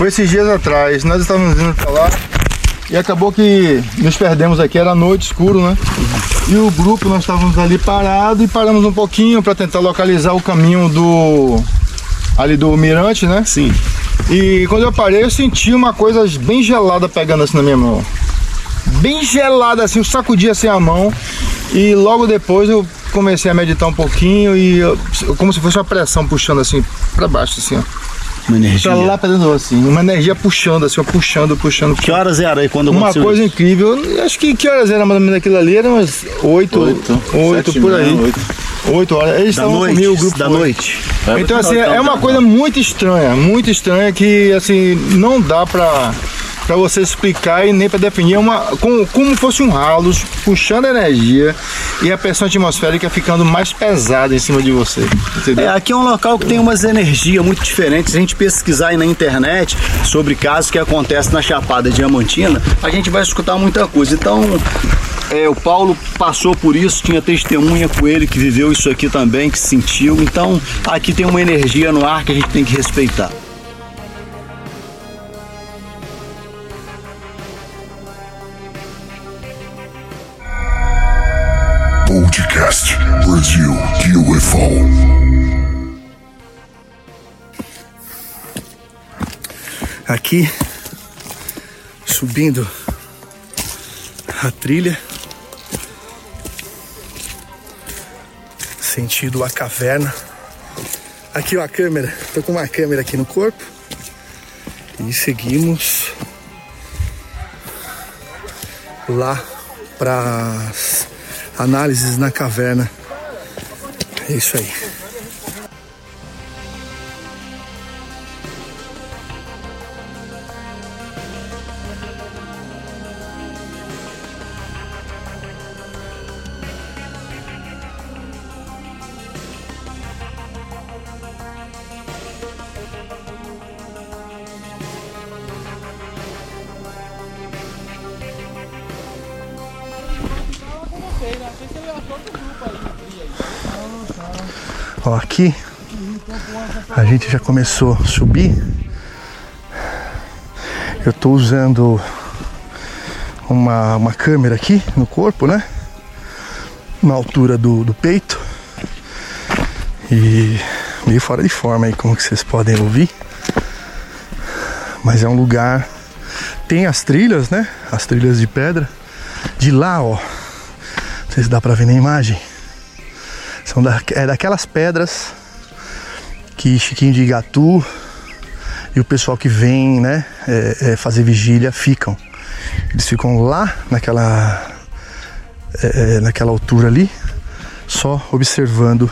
Foi esses dias atrás, nós estávamos indo pra lá e acabou que nos perdemos aqui, era noite, escuro, né? E o grupo, nós estávamos ali parados e paramos um pouquinho para tentar localizar o caminho do... ali do mirante, né? Sim. E quando eu parei, eu senti uma coisa bem gelada pegando assim na minha mão. Bem gelada assim, eu sacudi assim a mão e logo depois eu comecei a meditar um pouquinho e eu- como se fosse uma pressão puxando assim pra baixo assim, ó. Uma energia. Pra lá pra dentro assim, uma energia puxando assim, puxando, puxando. Que horas era aí quando Uma coisa isso? incrível, acho que que horas era mais ou menos aquilo ali? Era umas oito, Oito, oito, sete, por aí. Oito. Oito horas. Eles Da estavam noite, comigo, o grupo da foi. noite. Então assim, é uma coisa muito estranha, muito estranha que assim não dá pra, pra você explicar e nem pra definir. É uma, como, como fosse um ralo puxando energia e a pressão atmosférica ficando mais pesada em cima de você. Entendeu? É, aqui é um local que tem umas energias muito diferentes. Se a gente pesquisar aí na internet sobre casos que acontecem na Chapada Diamantina, a gente vai escutar muita coisa. Então, é, o Paulo passou por isso, tinha testemunha com ele que viveu isso aqui também, que sentiu. Então, aqui tem uma energia no ar que a gente tem que respeitar. Aqui subindo a trilha sentido a caverna. Aqui ó, a câmera. Tô com uma câmera aqui no corpo. E seguimos lá para análises na caverna é isso aí aqui a gente já começou a subir. Eu tô usando uma, uma câmera aqui no corpo, né? Na altura do, do peito. E meio fora de forma aí, como que vocês podem ouvir. Mas é um lugar. Tem as trilhas, né? As trilhas de pedra. De lá, ó. Não sei se dá pra ver na imagem. São da, é daquelas pedras que Chiquinho de Igatu e o pessoal que vem né, é, é, fazer vigília ficam. Eles ficam lá naquela, é, é, naquela altura ali, só observando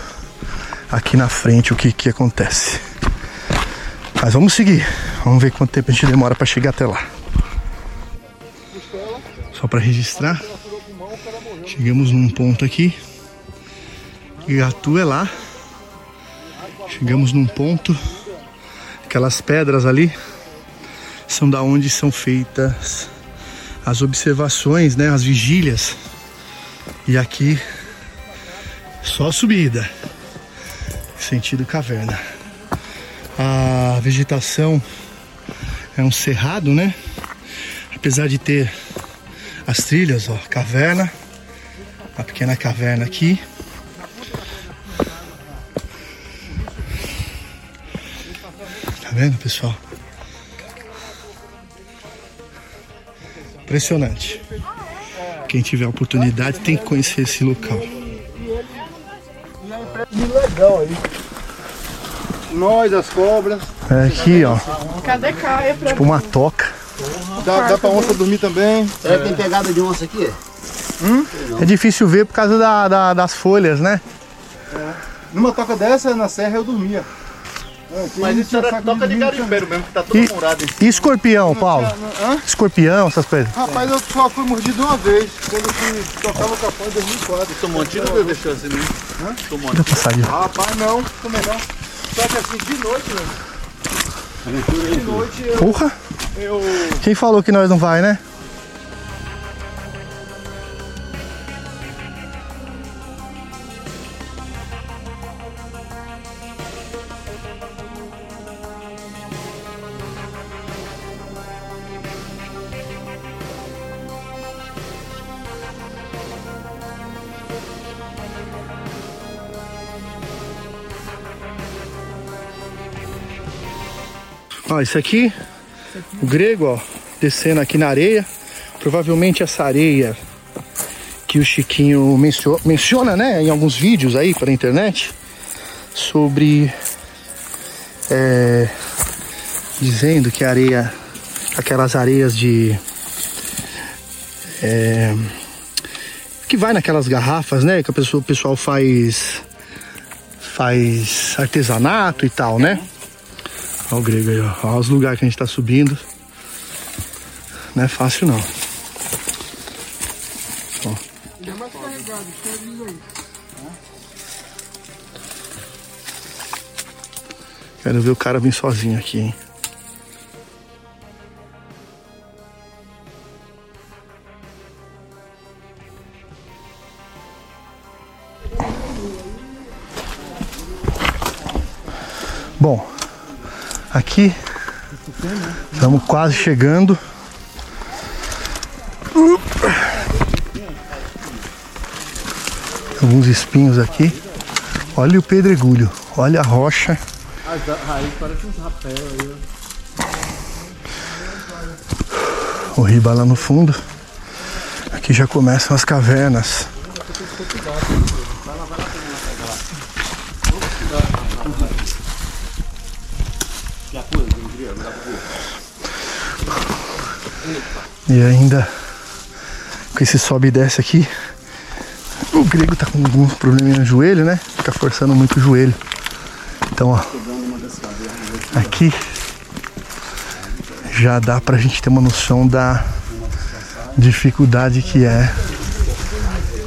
aqui na frente o que, que acontece. Mas vamos seguir, vamos ver quanto tempo a gente demora para chegar até lá. Só para registrar, chegamos num ponto aqui Igatu é lá. Chegamos num ponto. Aquelas pedras ali são da onde são feitas as observações, né, as vigílias. E aqui só subida. Sentido caverna. A vegetação é um cerrado, né? Apesar de ter as trilhas, ó, caverna, a pequena caverna aqui. Vendo, pessoal? Impressionante. Quem tiver oportunidade tem que conhecer esse local. legal aí. Nós, as cobras. É aqui, ó, Cadê Caia pra tipo uma toca. Dá, dá pra onça dormir também. É, tem pegada de onça aqui? É difícil ver por causa da- da- das folhas, né? Numa toca dessa, na serra, eu dormia. Mas isso era toca de garimpeiro mesmo, que tá tudo E, murado. e escorpião, Paulo? Hã? Escorpião, essas coisas. Rapaz, eu só fui mordido uma vez, quando eu fui tocar o capão em 2004. Tomou um tiro ou deixou assim mesmo? Tomou Deixa eu passar ali. Rapaz, não, também não. Só que assim, de noite, velho. De noite eu, Porra! eu. Quem falou que nós não vai, né? Ó, isso aqui, o grego, ó, descendo aqui na areia. Provavelmente essa areia que o Chiquinho mencio- menciona, né, em alguns vídeos aí pela internet, sobre é, dizendo que areia, aquelas areias de é, que vai naquelas garrafas, né, que a pessoa, o pessoal faz faz artesanato e tal, né? Olha o grego aí, ó. Olha os lugares que a gente tá subindo. Não é fácil não. Ó. Quero ver o cara vir sozinho aqui, hein? Bom, aqui estamos quase chegando. Alguns espinhos aqui. Olha o pedregulho, olha a rocha. O riba lá no fundo. Aqui já começam as cavernas. E ainda com esse sobe e desce aqui, o grego tá com algum probleminha no joelho, né? Fica forçando muito o joelho. Então, ó, aqui já dá pra gente ter uma noção da dificuldade que é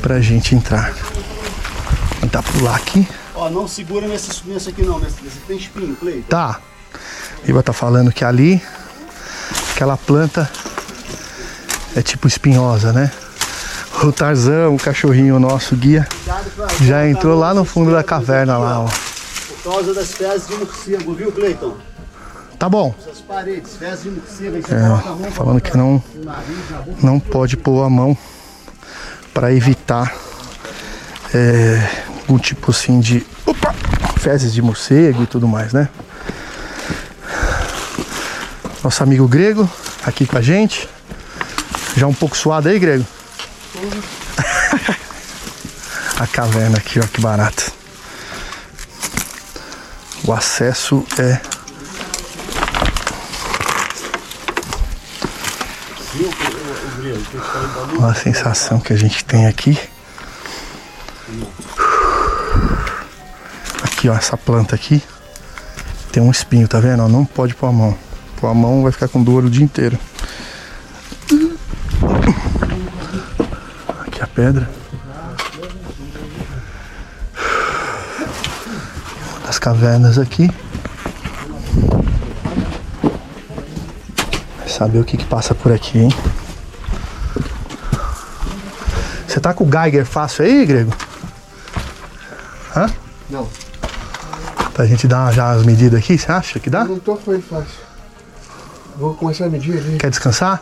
pra gente entrar. Vou tentar pular aqui. Ó, não segura nesse, nesse aqui não, nesse, nesse tem espinho, Cleiton. Tá. Iba tá falando que ali, aquela planta é tipo espinhosa, né? O Tarzan, o cachorrinho nosso guia, já entrou lá no fundo da caverna lá, ó. Por causa das fezes de morcego, viu, Cleiton? Tá bom. Essas paredes, fezes de morcego, aí você É, falando que não, não pode pôr a mão para evitar é, algum tipo assim de opa, fezes de morcego e tudo mais, né? Nosso amigo grego aqui com a gente. Já um pouco suado aí, grego? a caverna aqui, ó, que barato. O acesso é Olha a sensação que a gente tem aqui. Aqui, ó, essa planta aqui tem um espinho, tá vendo? Não pode pôr a mão. Pôr a mão vai ficar com dor o dia inteiro. Aqui a pedra. Das cavernas aqui. Vai saber o que que passa por aqui, hein? Você tá com o Geiger fácil aí, Grego? Hã? Não. Pra gente dar já as medidas aqui, você acha que dá? Não tô foi fácil. Vou começar a medir ali. Quer descansar?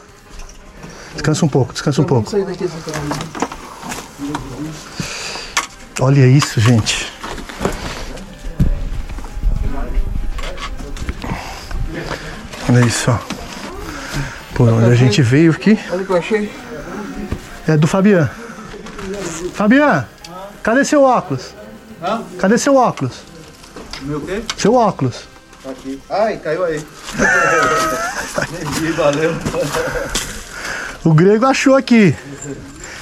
Descansa um pouco, descansa um pouco. sair daqui Olha isso, gente. Olha isso, ó. Por onde a gente veio aqui Olha o que eu achei. é do Fabian. Fabian, cadê seu óculos? Cadê seu óculos? Meu quê? Seu óculos. Aqui. Ai, caiu aí. Entendi, valeu. O grego achou aqui.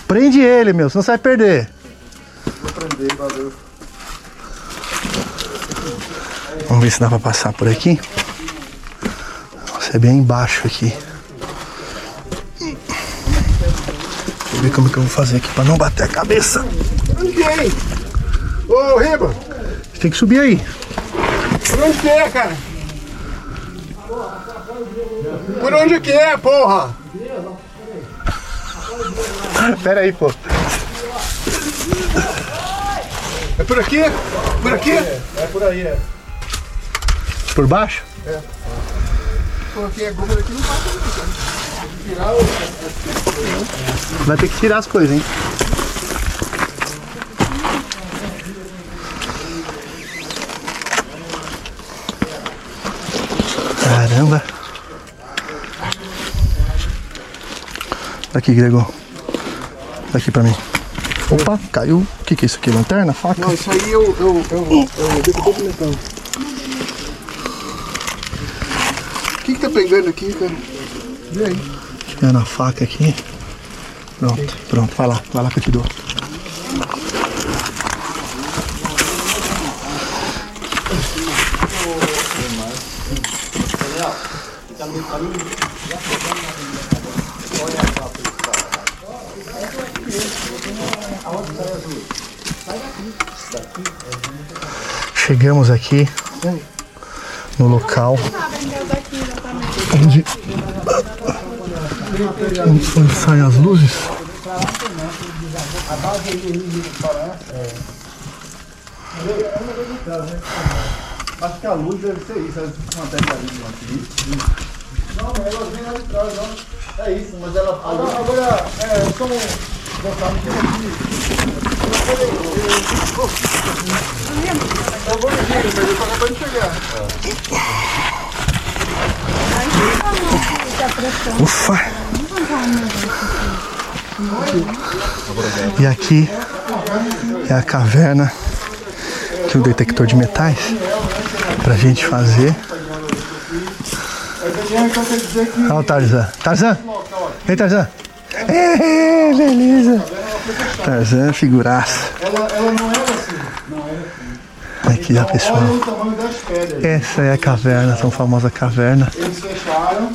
Prende ele, meu, senão você vai perder. Valeu. Vamos ver se dá pra passar por aqui. Nossa, é bem embaixo aqui. Deixa eu ver como que eu vou fazer aqui pra não bater a cabeça. Ninguém! Ô, Riba! Você tem que subir aí. Por onde que é, cara? Por onde que é, porra? Pera aí, pô. É por aqui? Por aqui? É, é, por aí, é. Por baixo? É. Coloquei a goma daqui não tá passa muito, né? Vai ter que tirar as coisas, hein? Caramba! Aqui, Gregor. Aqui pra mim. Opa, caiu. O que, que é isso aqui? Lanterna? Faca? Não, isso aí eu, eu, eu, eu documentando. O que que tá pegando aqui, cara? Vê aí. Tirando a faca aqui. Pronto, pronto. Vai lá, vai lá que eu te dou. Chegamos aqui no local onde, onde, saem as luzes. Acho que a luz deve ser isso, ela materialismo aqui. Não, ela vem lá de trás, ó. É isso, mas ela. Agora, agora é, são. Botar no aqui. Ufa! E aqui é a caverna que o detector de metais pra gente fazer. Olha o Tarzan. Tarzan! Ei, Tarzan! Ei, beleza! Tarzan, figuraça. ela, ela não era assim. Aqui, ó, pessoal. Olha o tamanho das pedras. Essa é a caverna, a tão famosa caverna Eles fecharam.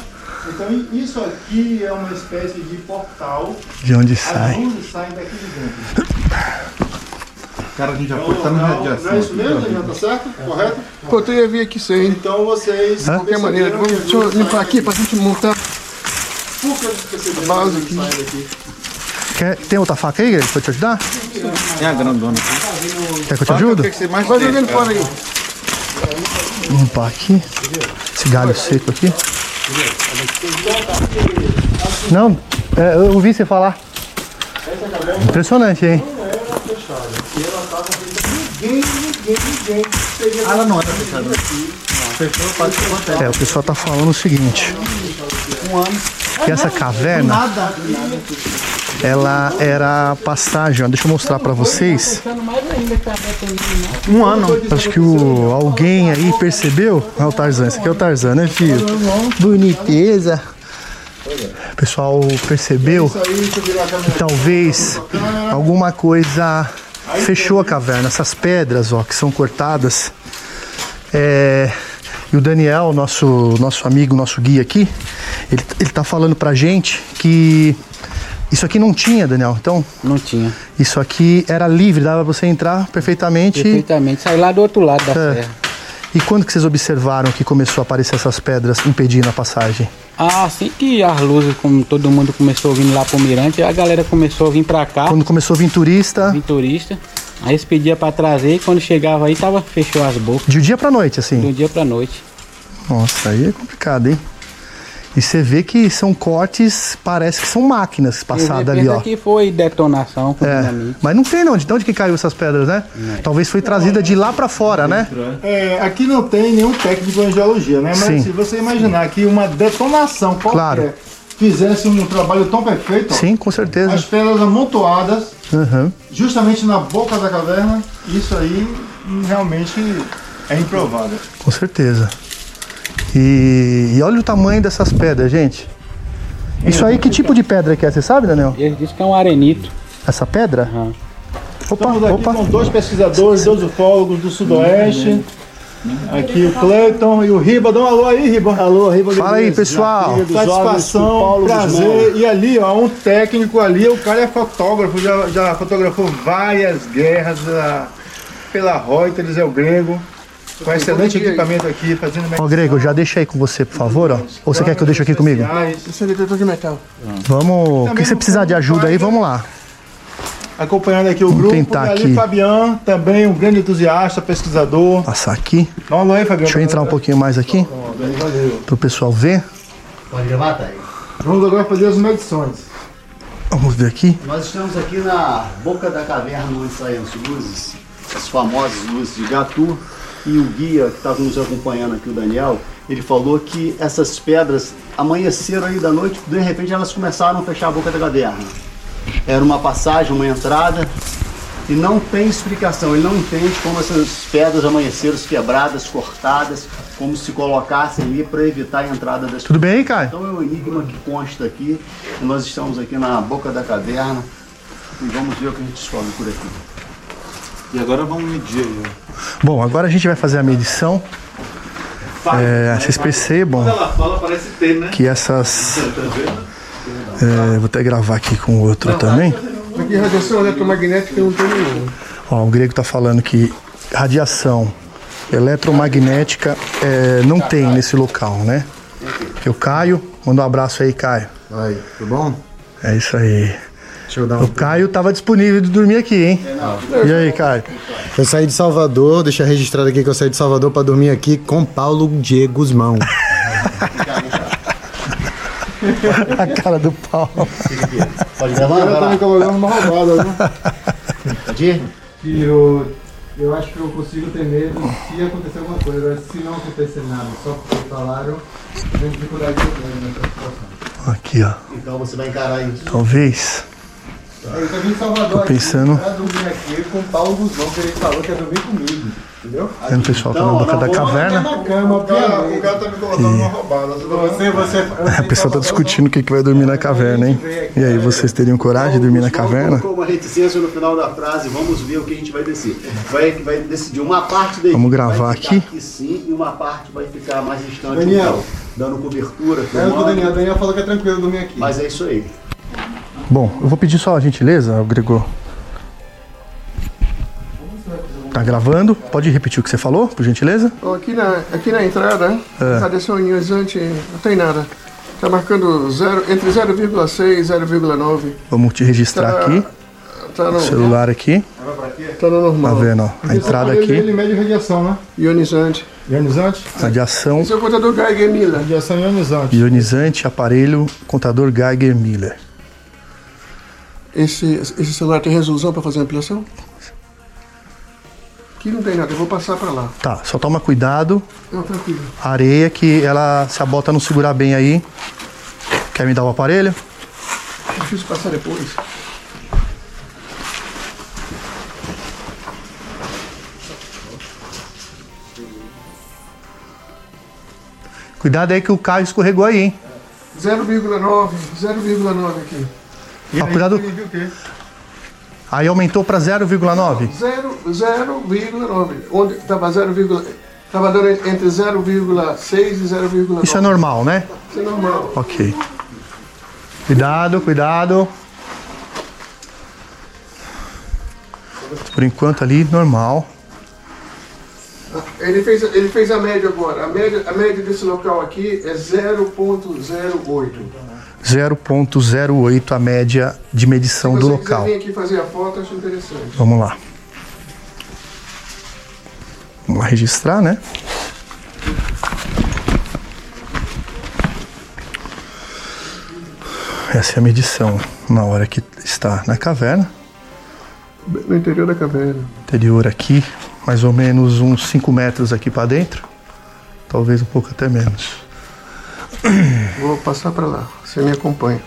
Então isso aqui é uma espécie de portal. de onde As sai. luzes saem daqui de dentro. Cara, a gente já foi, tá na radiação. Não é isso mesmo, Daniel? Tá certo? Correto? Pô, tu ia vir aqui sem. De Então vocês. qualquer maneira, vamos, deixa eu limpar aqui pra gente montar. a base aqui. Quer, tem outra faca aí, Greg, pra te ajudar? É a grandona. Quer que eu te ajude? que mais Vai jogando fora aí. Limpar aqui. Esse galho seco aqui. Não, é, eu ouvi você falar. Impressionante, hein? Ela não era fechada. É, o pessoal tá falando o seguinte. Que essa caverna, ela era passagem, ó, deixa eu mostrar pra vocês. Um ano. Acho que o, alguém aí percebeu. Olha o Tarzan, esse aqui é o Tarzan, né, filho? Boniteza. O pessoal percebeu que talvez alguma coisa fechou a caverna. Essas pedras, ó, que são cortadas. É, e o Daniel, nosso, nosso amigo, nosso guia aqui, ele, ele tá falando pra gente que isso aqui não tinha, Daniel. Então, Não tinha. isso aqui era livre, dava pra você entrar perfeitamente. Perfeitamente. Sai lá do outro lado da É. serra. E quando que vocês observaram que começou a aparecer essas pedras impedindo a passagem? Ah, assim que as luzes, como todo mundo começou vindo lá pro Mirante, a galera começou a vir pra cá, Quando começou a vir turista, vir turista. Aí eles pediam pra trazer e quando chegava aí tava, fechou as bocas. de dia pra noite, assim. dia pra noite. Nossa, aí é complicado, hein? E você vê que são cortes, parece que são máquinas passadas ali, ó. que foi detonação com É, dinamite. mas não tem não, de onde que caiu essas pedras, né? Talvez foi trazida de lá pra fora, né? É, aqui não tem nenhum técnico em geologia, né? Mas Sim. se você imaginar que uma detonação qualquer Claro. fizesse um trabalho tão perfeito, Sim, com certeza. as pedras amontoadas Aham. justamente na boca da caverna, isso aí realmente é improvável. Com certeza. E, e olha o tamanho dessas pedras, gente. Isso aí, que tipo de pedra que é? Você sabe, Daniel? Eles dizem que é um arenito. Essa pedra? Aham. Opa, Estamos aqui opa. com dois pesquisadores, dois ufólogos do Sudoeste. Aqui o Cleiton e o Riba. Dá um alô aí, Riba. Alô, Riba. Fala aí, pessoal. Satisfação, prazer. E ali, ó, um técnico ali, o cara é fotógrafo, já, já fotografou várias guerras ah, pela Reuters, é o grego. Com excelente equipamento aqui, fazendo Ó, Grego, já deixa aí com você, por favor, ó. Ou você quer que eu deixe aqui comigo? Esse é detector de metal. Vamos. O que você precisar de ajuda aí, vamos lá. Acompanhando aqui o grupo. tentar ali aqui. Fabian, também um grande entusiasta, pesquisador. Passar aqui. Dá um alô aí, Fabian. Deixa eu entrar um pouquinho mais aqui, pro pessoal ver. Pode gravar, tá aí. Vamos agora fazer as medições. Vamos ver aqui. Nós estamos aqui na boca da caverna onde saem as luzes, as famosas luzes de Gatu. E o guia que estava nos acompanhando aqui, o Daniel, ele falou que essas pedras amanheceram aí da noite, de repente elas começaram a fechar a boca da caverna. Era uma passagem, uma entrada, e não tem explicação. Ele não entende como essas pedras amanheceram quebradas, cortadas, como se colocassem ali para evitar a entrada das Tudo bem Caio? Então é um enigma que consta aqui. Nós estamos aqui na boca da caverna e vamos ver o que a gente descobre por aqui. E agora vamos medir aí. Bom, agora a gente vai fazer a medição. É, vocês percebam fala, ter, né? que essas. É, vou até gravar aqui com o outro também. Aqui radiação eletromagnética não tem nenhuma. Ó, o grego tá falando que radiação eletromagnética é, não tem nesse local, né? Que o Caio, manda um abraço aí, Caio. Aí, tudo bom? É isso aí. Deixa eu dar O Caio tava disponível de dormir aqui, hein? E aí, Caio? Eu saí de Salvador, deixa registrado aqui que eu saí de Salvador para dormir aqui com Paulo Diego Guzmão. A cara do pau. Pode gravar? Vai tá me cobrando uma roubada, né? Que eu, eu acho que eu consigo ter medo se acontecer alguma coisa. Se não acontecer nada, só porque falaram, eu tenho dificuldade de nessa situação. Aqui, ó. Então você vai encarar isso. Talvez. Eu tô vindo em Salvador pensando- aqui pra dormir aqui com o Paulo Guzmão, que ele falou que ia dormir comigo. Entendeu? Vendo o pessoal tá na Então, boca da vamos- caverna. Na cama, O cara, o cara tá me colocando uma roubada. Você, você, A pessoa tá discutindo o que, que vai dormir na caverna, hein? E aí, vocês teriam coragem de dormir na caverna? colocou uma reticência no final da frase, vamos ver o que a gente vai descer. Vai, vai decidir uma parte da Vamos gravar vai ficar aqui? sim, e uma parte vai ficar mais distante. Daniel. então, dando cobertura, É o Daniel. O Daniel falou que é tranquilo dormir aqui. mas é isso aí. Bom, eu vou pedir só a gentileza, Gregor. Tá gravando? Pode repetir o que você falou, por gentileza? Aqui na, aqui na entrada, radiação ionizante não tem nada. Tá marcando zero, entre 0,6 e 0,9. Vamos te registrar aqui, Tá no, celular aqui. tá no Tá normal. vendo, ó? A entrada Ele, aqui, ele mede radiação, né? Ionizante. Ionizante? radiação Esse é o contador Geiger Miller. Radiação ionizante. ionizante, aparelho, contador Geiger Miller. Esse, esse celular tem resolução para fazer ampliação? Aqui não tem nada, eu vou passar para lá. Tá, só toma cuidado, Não, tranquilo. a areia que ela, se a bota não segurar bem aí. Quer me dar o aparelho? Preciso passar depois. Cuidado aí que o carro escorregou aí, hein? 0,9, 0,9 aqui. Ó, cuidado. Ele viu o quê? Aí aumentou pra 0,9. 0, 0,9. Onde estava 0, estava dando entre 0,6 e 0,9. Isso é normal, né? Isso é normal. Ok. Cuidado, cuidado. Por enquanto ali, normal. Ele fez, ele fez a média agora. A média, a média desse local aqui é 0,08. 0.08 a média de medição do local. vir aqui fazer a foto, acho interessante. Vamos lá. Vamos lá registrar, né? Essa é a medição na hora que está na caverna. No interior da caverna. Interior aqui, mais ou menos uns 5 metros aqui para dentro. Talvez um pouco até menos. Vou passar para lá. Você me acompanha.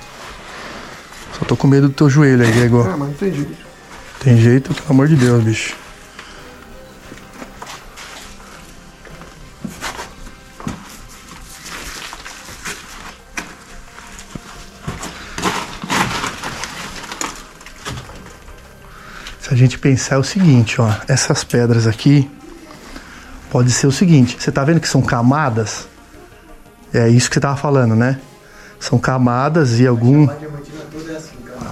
Só tô com medo do teu joelho aí, Gregor. Ah, mas não tem jeito. Tem jeito, pelo amor de Deus, bicho. Se a gente pensar é o seguinte, ó, essas pedras aqui pode ser o seguinte, você tá vendo que são camadas? É isso que você tava falando, né? São camadas e algum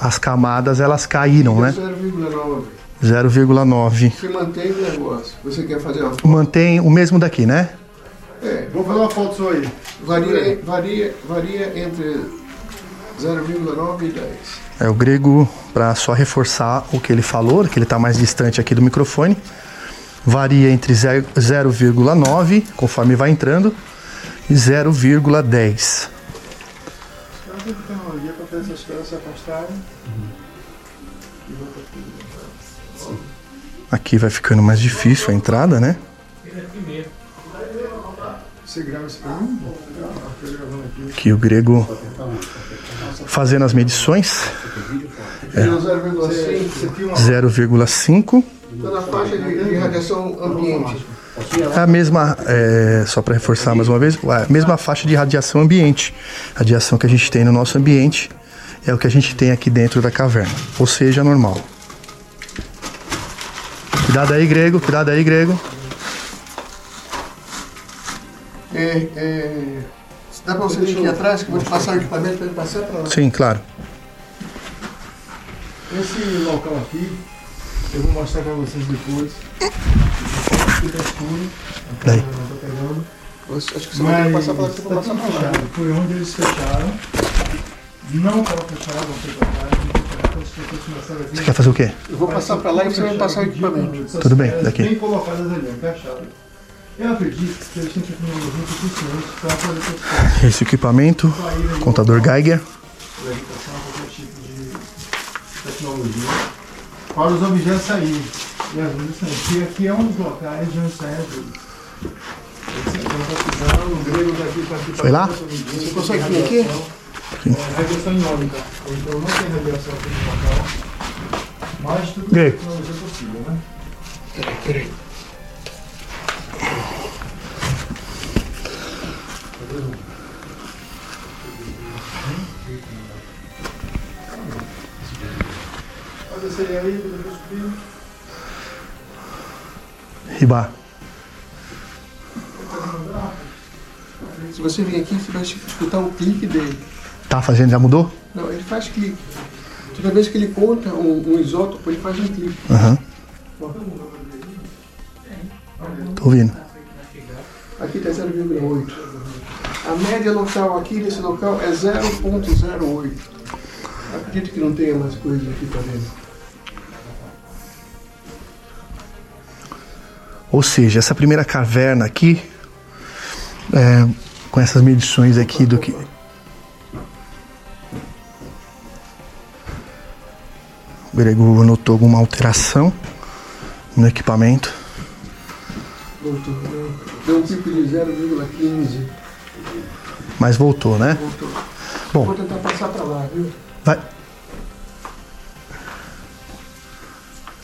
as camadas elas caíram, né? 0,9. 0,9. Você mantém o negócio. Você quer fazer uma foto? Mantém o mesmo daqui, né? É, Vou fazer uma foto sua aí. varia, varia, varia entre 0,9 e 10. É o grego para só reforçar o que ele falou, que ele está mais distante aqui do microfone. Varia entre 0 0,9, conforme vai entrando, e 0,10. tecnologia para fazer essas coisas se afastarem. Aqui vai ficando mais difícil a entrada, né? Aqui o grego fazendo as medições. É. 0,6, você tinha uma 0,5. tá na faixa de radiação ambiente. É a mesma, é, só para reforçar mais uma vez, a mesma faixa de radiação ambiente. A radiação que a gente tem no nosso ambiente é o que a gente tem aqui dentro da caverna, ou seja, normal. Cuidado aí, grego, cuidado aí, grego. É, é, dá pra você vir aqui atrás que eu vou te passar o equipamento pra ele passar pra lá. Sim, claro. Esse local aqui, eu vou mostrar pra vocês depois. Fica escuro, Daí. não pegando. Acho que você vai ter que passar pra lá, que você tá passar pra lá. Foi onde eles fecharam. Não estava fechado, pra. Então. Você quer fazer o quê? Eu vou passar pra lá e você vai passar o equipamento. Tudo bem, daqui. Bem colocadas ali, fechadas. Eu acredito que eles têm tecnologia suficiente para poder testar Esse equipamento, contador Geiger. qualquer tipo de tecnologia, para os objetos saírem. E luzes saírem. Porque aqui é um dos locais de aqui. Foi lá? Você consegue vir aqui? É, radiação iônica. Então não tem radiação aqui no local. Mas tudo Grego. tecnologia possível, né? Peraí, peraí. Você vir aqui, você vai escutar o clique dele. Tá fazendo, já mudou? Não, ele faz clique. Toda vez que ele conta um, um isótopo, ele faz um clique. Aham. Tô ouvindo. Aqui está 0,8. A média local aqui nesse local é 0,08. Acredito que não tenha mais coisas aqui para dentro. Ou seja, essa primeira caverna aqui, é, com essas medições aqui do que. O Grego notou alguma alteração no equipamento. Voltou. Deu- Deu um pico de 0,15. Mas voltou, né? Voltou. Bom. Vou tentar passar para lá, viu? Vai.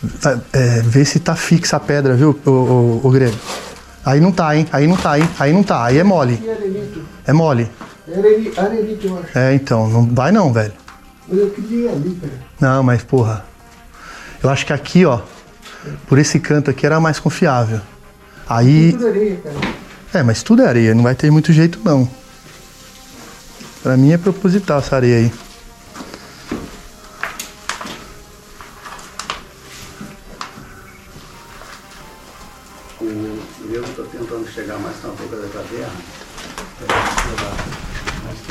Vai, é, vê se tá fixa a pedra, viu, o, o, o Grego? Aí não tá, hein? Aí não tá, hein? Aí não tá. Aí é mole. É mole. Eu acho. É, então. Não vai não, velho. Mas eu queria ali, cara. Não, mas porra. Eu acho que aqui, ó, por esse canto aqui era mais confiável. Aí. Tudo areia, cara. É, mas tudo é areia, não vai ter muito jeito não. Pra mim é proposital essa areia aí.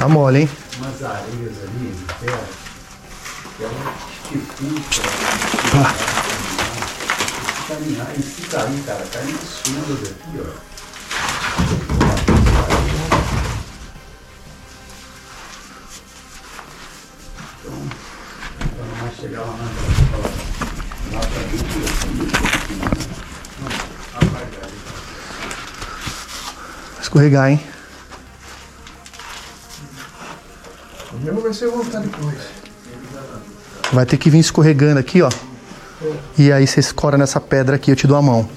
Tá mole, hein? Umas areias ali terra que ela dificulta Pá. caminhar. E se cair, cara, cai fundas aqui, ó. Então, chegar lá na lá pra dentro, assim, Escorregar, hein? Vai ser voltar depois. Vai ter que vir escorregando aqui, ó. E aí você escora nessa pedra aqui, eu te dou a mão.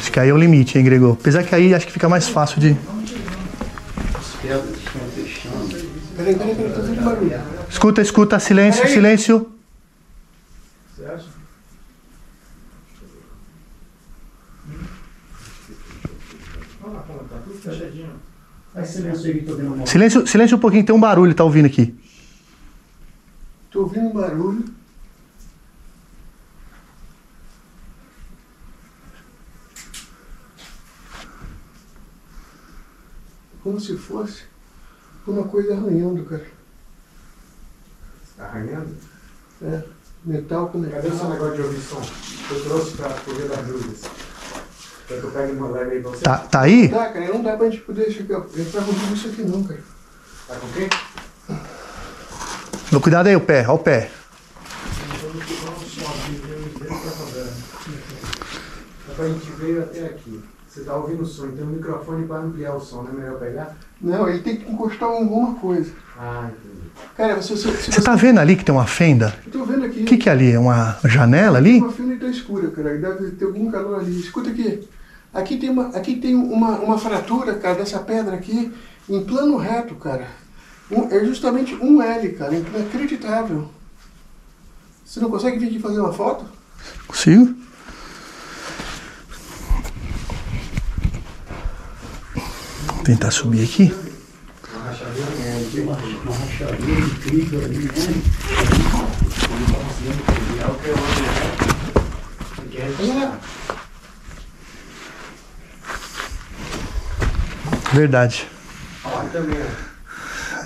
Acho que aí é o limite, hein, Gregor? Apesar que aí acho que fica mais fácil de. pedras estão fechando. Peraí, peraí, peraí, tô fazendo barulho. Escuta, escuta, silêncio, silêncio. Silêncio, silêncio um pouquinho, tem um barulho, tá ouvindo aqui. Tô ouvindo um barulho. Como se fosse uma coisa arranhando, cara. Arranhando? É, metal com Cadê esse metal. negócio de ouvir som? Eu trouxe pra correr das luzes. Tá, tá aí? Tá, cara, não dá pra gente poder chegar, entrar com tudo isso aqui não, cara. Tá com quem? Não, Cuidado aí, o pé, ó o pé. Dá pra gente ver até aqui. Você tá ouvindo o som, tem um microfone para ampliar o som, não é melhor pegar? Não, ele tem que encostar em alguma coisa. Ah, entendi. Cara, você, se, se Você tá vendo ali que tem uma fenda? Eu tô vendo aqui. O que, que é ali? É uma janela ali? Uma fenda tá escura, cara. Deve ter algum calor ali. Escuta aqui. Aqui tem uma, aqui tem uma, uma fratura, cara, dessa pedra aqui, em plano reto, cara. Um- é justamente um L, cara. Inacreditável. Você não consegue vir aqui fazer uma foto? Consigo? Vou tentar subir aqui. Verdade.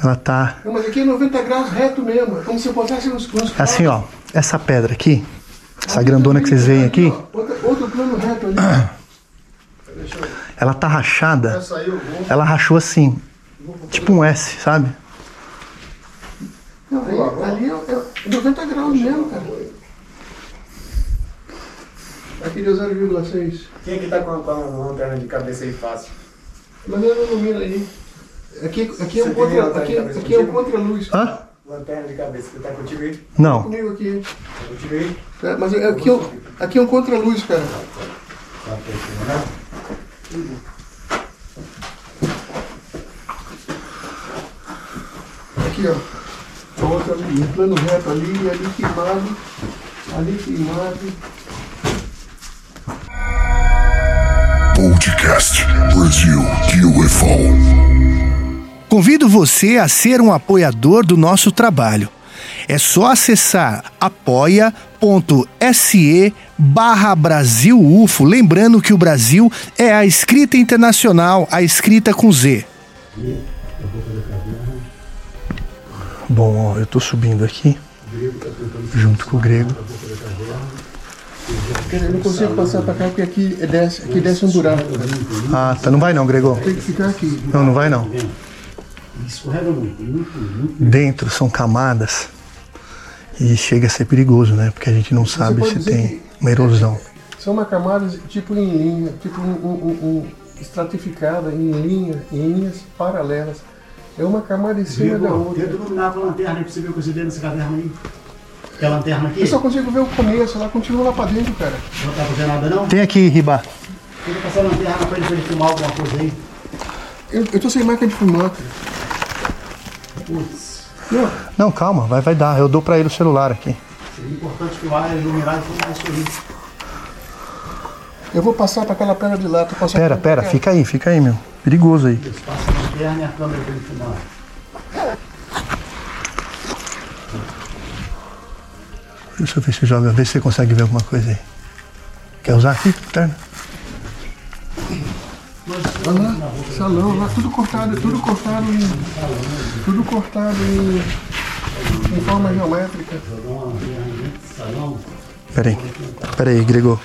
Ela tá Não, mas aqui é 90 graus reto mesmo. É como se eu botasse nos, nos assim, ó. Essa pedra aqui, essa grandona que vocês veem aqui, Outro, outro plano reto ali. ela tá rachada. Ela rachou assim, tipo um S, sabe? Não, aí, ali é, é 90 graus mesmo, cara. Aqui deu 0,6. Quem é que tá com a lanterna de cabeça aí fácil? Mas eu não ilumina aí. Aqui, aqui é um contra, aqui, cabeça aqui é um contra-luz. Hã? Lanterna de cabeça, você tá contigo aí? Não. Comigo aqui. Tá contigo aí? É, mas é- aqui, é um- aqui é um contra-luz, cara. Aqui, ó. A outra ali, um plano reto ali, ali queimado, ali queimado. Podcast Brasil UFO. Convido você a ser um apoiador do nosso trabalho. É só acessar apoia.se barra Brasil UFO, lembrando que o Brasil é a escrita internacional, a escrita com Z. Bom, ó, eu tô subindo aqui, junto com o grego. Cara, eu não consigo passar pra cá porque aqui é desce, aqui desce um buraco. Ah, tá. Não vai não, Gregor. Tem que ficar aqui. Não, não vai não. Dentro são camadas e chega a ser perigoso, né? Porque a gente não sabe se tem que- uma erosão. São uma camada tipo em linha, tipo um, um- um- estratificada em linha, em linhas paralelas. É uma camada em cima da outra. Tenta iluminar com a lanterna aí pra você ver o que você vê nessa caverna aí. Tem a lanterna aqui? Eu só consigo ver o começo, ela continua lá pra dentro, cara. Não tá fazendo nada não? Tem aqui, Riba. Tenta passar a lanterna pra ele, pra ele filmar alguma coisa aí. Eu, eu tô sem marca de fumar, cara. Putz, Não, Não, calma, vai, vai dar. Eu dou pra ele o celular aqui. seria importante filmar, iluminar e filmar isso aí. eu vou passar pra aquela pedra de lá. Tô passando Pera, pera, fica aí, fica aí, meu. Perigoso aí. Isso, passa a lanterna e a câmera pra ele filmar. Deixa eu ver se joga, ver se você consegue ver alguma coisa aí. Quer usar aqui, lanterna? Olha lá, salão, lá tudo cortado, tudo cortado em. Tudo cortado em. em forma geométrica. Pera aí, pera aí, Gregor.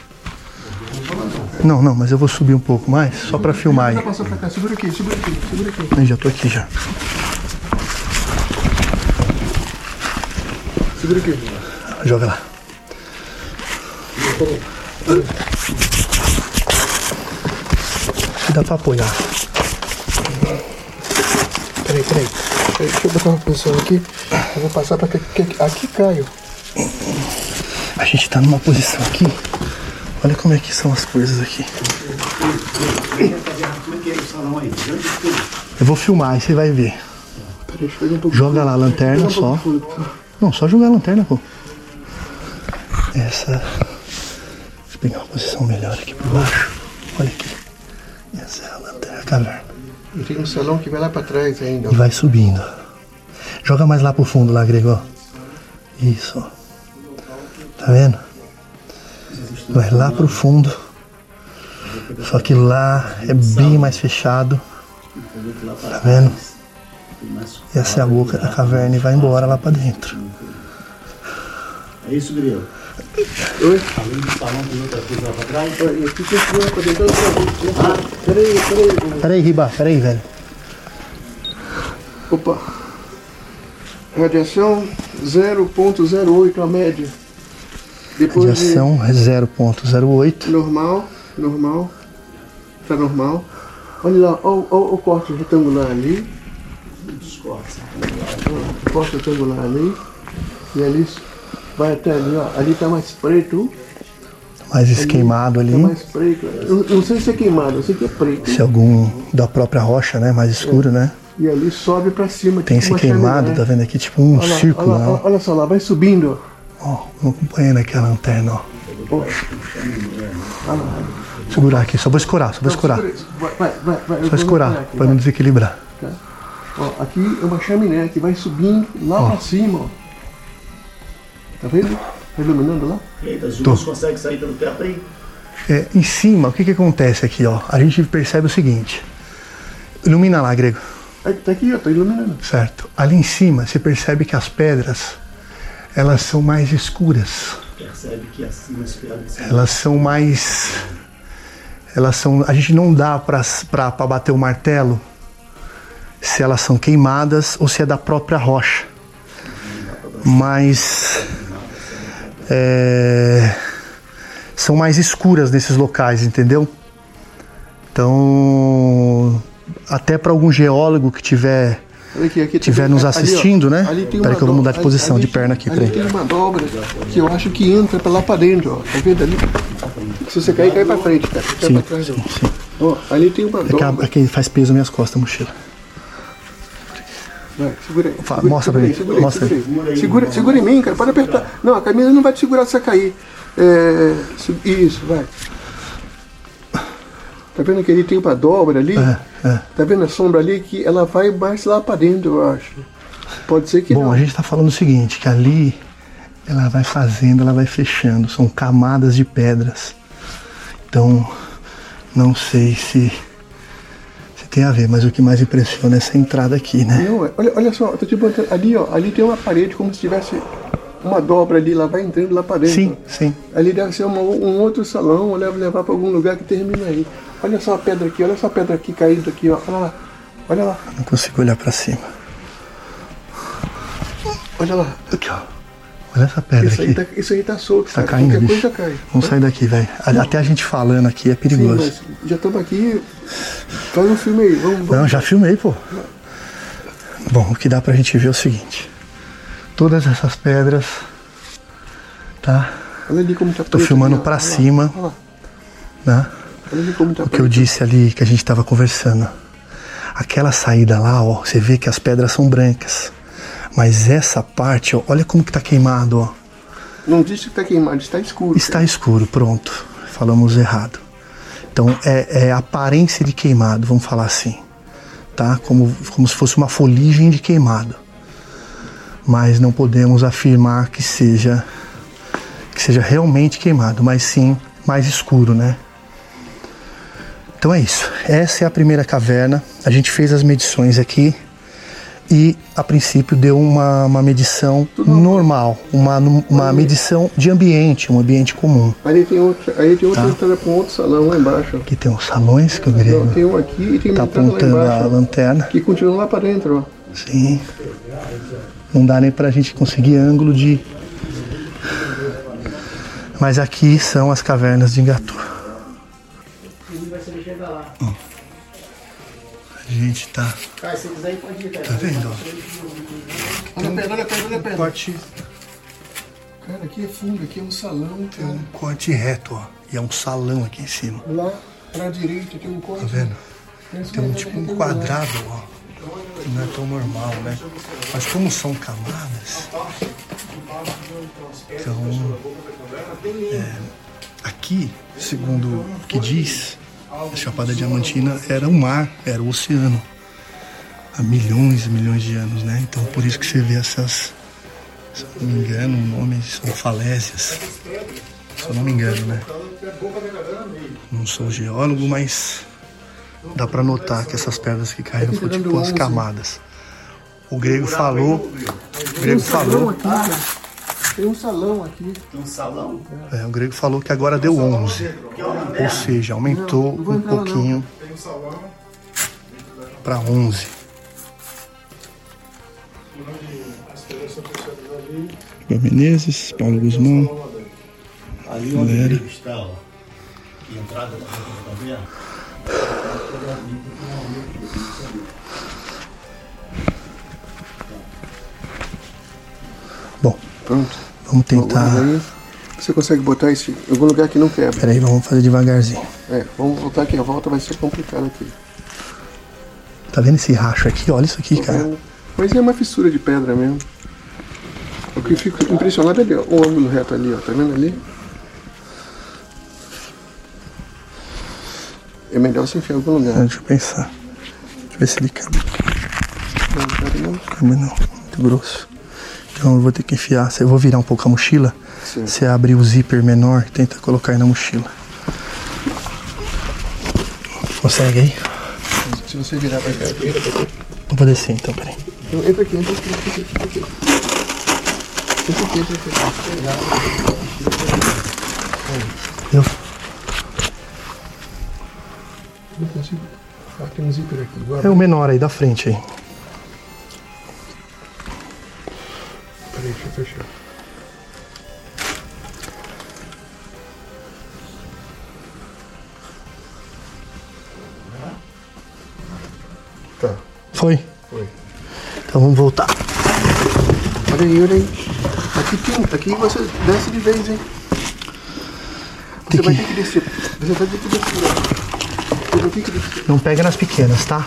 Não, não, mas eu vou subir um pouco mais, só pra filmar aí. Já passou pra cá, segura aqui, segura aqui, segura aqui. Eu já tô aqui já. Segura aqui. Joga lá. Dá pra apoiar. Peraí, peraí. Deixa eu botar uma posição aqui. Eu vou passar pra que- Aqui, Caio. A gente tá numa posição aqui. Olha como é que são as coisas aqui. Eu vou filmar, aí você vai ver. Joga lá a lanterna só. fundo. Não, só jogar a lanterna, pô. Essa. Deixa eu pegar uma posição melhor aqui por baixo. Olha aqui. Essa é a lanterna, a caverna. E tem um salão que vai lá pra trás ainda. E vai subindo. Joga mais lá pro fundo lá, Gregor. Isso. Tá vendo? Vai lá pro fundo. Só que lá é bem mais fechado. Tá vendo? Essa é a boca da caverna e vai embora lá pra dentro. É isso, Grilo. Oi? Além do salão, tem outra coisa lá pra trás. Olha, peraí, peraí. Peraí, Riba, peraí, velho. Opa. Radiação 0.08 a média. Depois Radiação é 0.08. de normal, normal. tá normal. Olha lá, ó, o corte retangular ali. Ó, o corte retangular ali. E ali vai até ali, ó. Ali tá mais preto. Mais esqueimado ali. Tá mais preto. Eu não sei se é queimado, eu sei que é preto. Se algum da própria rocha, né? Mais escuro, né? E ali sobe pra cima. Tem esse uma queimado, tá vendo aqui? Tipo um Olha lá, círculo, olha, lá, né? olha só lá, vai subindo. Ó, vamos acompanhando aqui a lanterna, ó. Olha lá. Segurar aqui, só vou escurar, só vou escurar. Vai, vai, vai, Só aqui, pra não desequilibrar. Tá? Ó, aqui é uma chaminé que vai subindo lá Ó. pra cima, ó. Tá vendo? Tá iluminando lá? Eita, as Tô. duas conseguem sair pelo teto aí? É, em cima, o que que acontece aqui, ó? A gente percebe o seguinte. Ilumina lá, Grego. Tá aqui, ó, tá iluminando. Certo. Ali em cima, você percebe que as pedras, elas são mais escuras. Percebe que acima as pedras Elas são mais. Elas são. A gente não dá pra, pra, pra bater o martelo se elas são queimadas ou se é da própria rocha. Mas. É, são mais escuras nesses locais, entendeu? Então. Até para algum geólogo que tiver aqui, aqui estiver tem- nos ali, ó, assistindo, né? ali Peraí uma que eu vou mudar de posição ali de perna aqui, ali peraí. tem uma dobra que eu acho que entra pra lá pra dentro, ó. Tá vendo ali? Se você cair, cai pra frente, cara. Cai Sim, pra trás, sim, sim. Ó, ali tem uma É que, dobra. a- é que faz peso nas minhas costas a mochila. Vai, segura aí. Fa- Segura- mostra segura pra Segura mostra segura aí. Segura, segura em mim, cara. Pode apertar. Não, a camisa não vai te segurar se você cair. É, isso, vai. Tá vendo que ele tem uma dobra ali? É, é. Tá vendo a sombra ali que ela vai mais lá pra dentro, eu acho. Pode ser que Bom, não. a gente está falando o seguinte, que ali ela vai fazendo, ela vai fechando, são camadas de pedras. Então, não sei se, se tem a ver, mas o que mais impressiona é essa entrada aqui, né? Não, é- olha, olha só, eu tô te botando ali, ó. Ali tem uma parede como se tivesse uma dobra ali, lá vai entrando lá pra dentro. Sim, sim. Ali deve ser uma- um outro salão, ou deve levar pra algum lugar que termina aí. Olha só a pedra aqui, olha só a pedra aqui caindo aqui, ó. Olha lá. Olha lá, Não consigo olhar para cima. olha lá. Aqui, ó. Olha essa pedra Isso aí, aqui. tá, isso aí tá solto, Tá cara. caindo, Qualquer bicho. coisa cai. Vamos sair daqui, velho. Até a gente falando aqui é Sim, perigoso. mas já estamos aqui. Faz um filme aí, vamos. vamos. Não, já filmei, pô. Bom, o que dá pra gente ver é o seguinte. Todas essas pedras, tá? Olha ali como tá Tô filmando ali, ó. pra lá, cima, Olha lá, né? olha ali como tá O que eu disse ali, que a gente tava conversando. Aquela saída lá, ó, você vê que as pedras são brancas. Mas essa parte, ó, olha como que tá queimado, ó. Não disse que tá queimado, está escuro. Está escuro, pronto. Falamos errado. Então é, é aparência de queimado, vamos falar assim. Tá? Como, como se fosse uma foligem de queimado. Mas não podemos afirmar que seja que seja realmente queimado, mas sim mais escuro, né? Então é isso. Essa é a primeira caverna. A gente fez as medições aqui e a princípio deu uma, uma medição normal, uma, uma medição de ambiente, um ambiente comum. Ali tem outra, aí tem outra Tá. entrada para um outro salão lá embaixo. Aqui tem os salões que eu Não, grego tem um aqui e tem tá apontando a embaixo. ó, lanterna. Que continua lá para dentro, ó. Sim. Não dá nem pra gente conseguir ângulo de. Mas aqui são as cavernas de Engatu. A gente tá. Cara, se quiser ir, pode ir, cara. Tá vendo? ó? Olha a pedra, olha a pedra, olha a pedra. Corte, Cara, aqui é fundo, aqui é um salão, tem cara. um corte reto, ó. E é um salão aqui em cima. Lá pra direita tem um corte. Tá vendo? Tem um tipo um quadrado, ó. Que não é tão normal, né? Mas como são camadas. Então. é, aqui, segundo o que diz, a Chapada Diamantina era o mar, era o oceano. Há milhões e milhões de anos, né? Então por isso que você vê essas. Se eu não me engano, o nome são falésias. Se eu não me engano, né? Não sou geólogo, mas dá pra notar que essas pedras que caíram foram tipo umas camadas. O grego falou, o grego falou. Tem um salão aqui. Tem um salão. é, o grego falou que agora deu 11. Ou seja, aumentou Não, não um pouquinho para 11. Igor Menezes, Paulo Guzmão. Ali onde Galera. ele está, ó. E entrada da Pronto. vamos tentar. Você consegue botar esse em algum lugar que não quebra? Peraí, vamos fazer devagarzinho. É, vamos voltar aqui. A volta vai ser complicada aqui. Tá vendo esse racho aqui? Olha isso aqui, cara. Mas é uma fissura de pedra mesmo. O que fico impressionado é ali, ó, o ângulo reto ali, ó. Tá vendo ali? É melhor você enfiar em algum lugar. Deixa eu pensar. Deixa eu ver se ele cabe. Não, cabe não. Cabe não, muito grosso. Então eu vou ter que enfiar. Eu vou virar um pouco a mochila. Certo. Você abre o zíper menor e tenta colocar aí na mochila. Consegue aí? Se você virar pra cá, vira pra cá. Eu vou descer então, peraí. Então, entra aqui, entra aqui, entra aqui, entra aqui. Entra aqui, entra aqui. Eu. Não consigo. Ah, tem um zíper aqui. É o menor aí da frente aí. Fechar. Tá. Foi? Foi. Então vamos voltar. Olha aí, olha aí. Aqui tem. Aqui você desce de vez, hein? Você Tem vai que- ter que descer. Você vai ter que descer. Você vai ter que descer. Não pega nas pequenas, tá?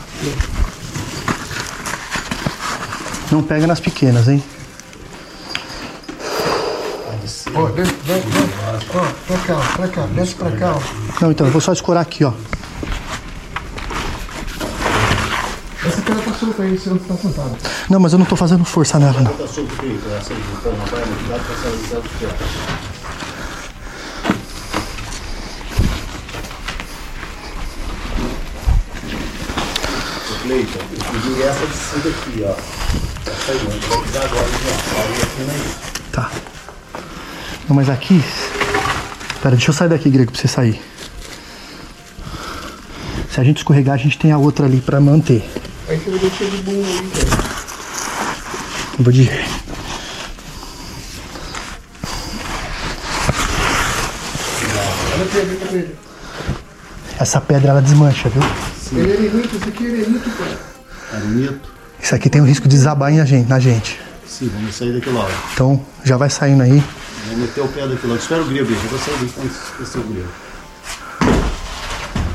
Não pega nas pequenas, hein? Ó, desce, vai, vai. Ó, pra cá, ó, pra cá, desce pra cá, ó. Não, então eu vou só escorar aqui, ó. Essa cara tá solta aí, você não tá sentado. Não, mas eu não tô fazendo força nela, não. Cleiton, eu pedi essa descida aqui, ó. Essa aí, a gente vai precisar agora de uma aí aqui aí. Tá. Não, mas aqui. Pera, deixa eu sair daqui, Grego, pra você sair. Se a gente escorregar, a gente tem a outra ali pra manter. Aí você vai descer de boom aí, cara. Eu vou de. Olha aqui, olha pra ele. Essa pedra ela desmancha, viu? Ele é esse aqui é cara. Arenito? Isso aqui tem o risco de desabar na gente, na gente. Sim, vamos sair daqui logo. Então já vai saindo aí. Vamos meter o pé daqui logo. Espera o grego, bicho. Eu vou sair daqui antes de esquecer o grego.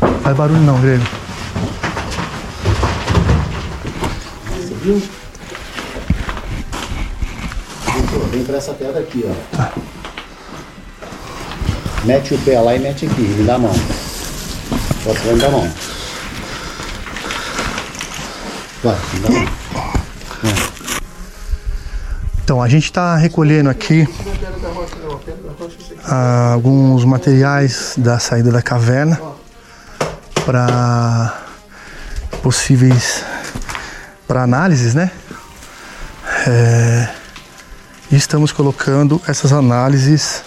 Não faz barulho não, Grego. Você viu? Vem pra essa pedra aqui, ó. Mete o pé lá e mete aqui. Me dá a mão. Bota pra me dar a mão. Vai, me dá a mão. Então, a gente está recolhendo aqui ah, alguns materiais da saída da caverna para possíveis para análises, né? É, e estamos colocando essas análises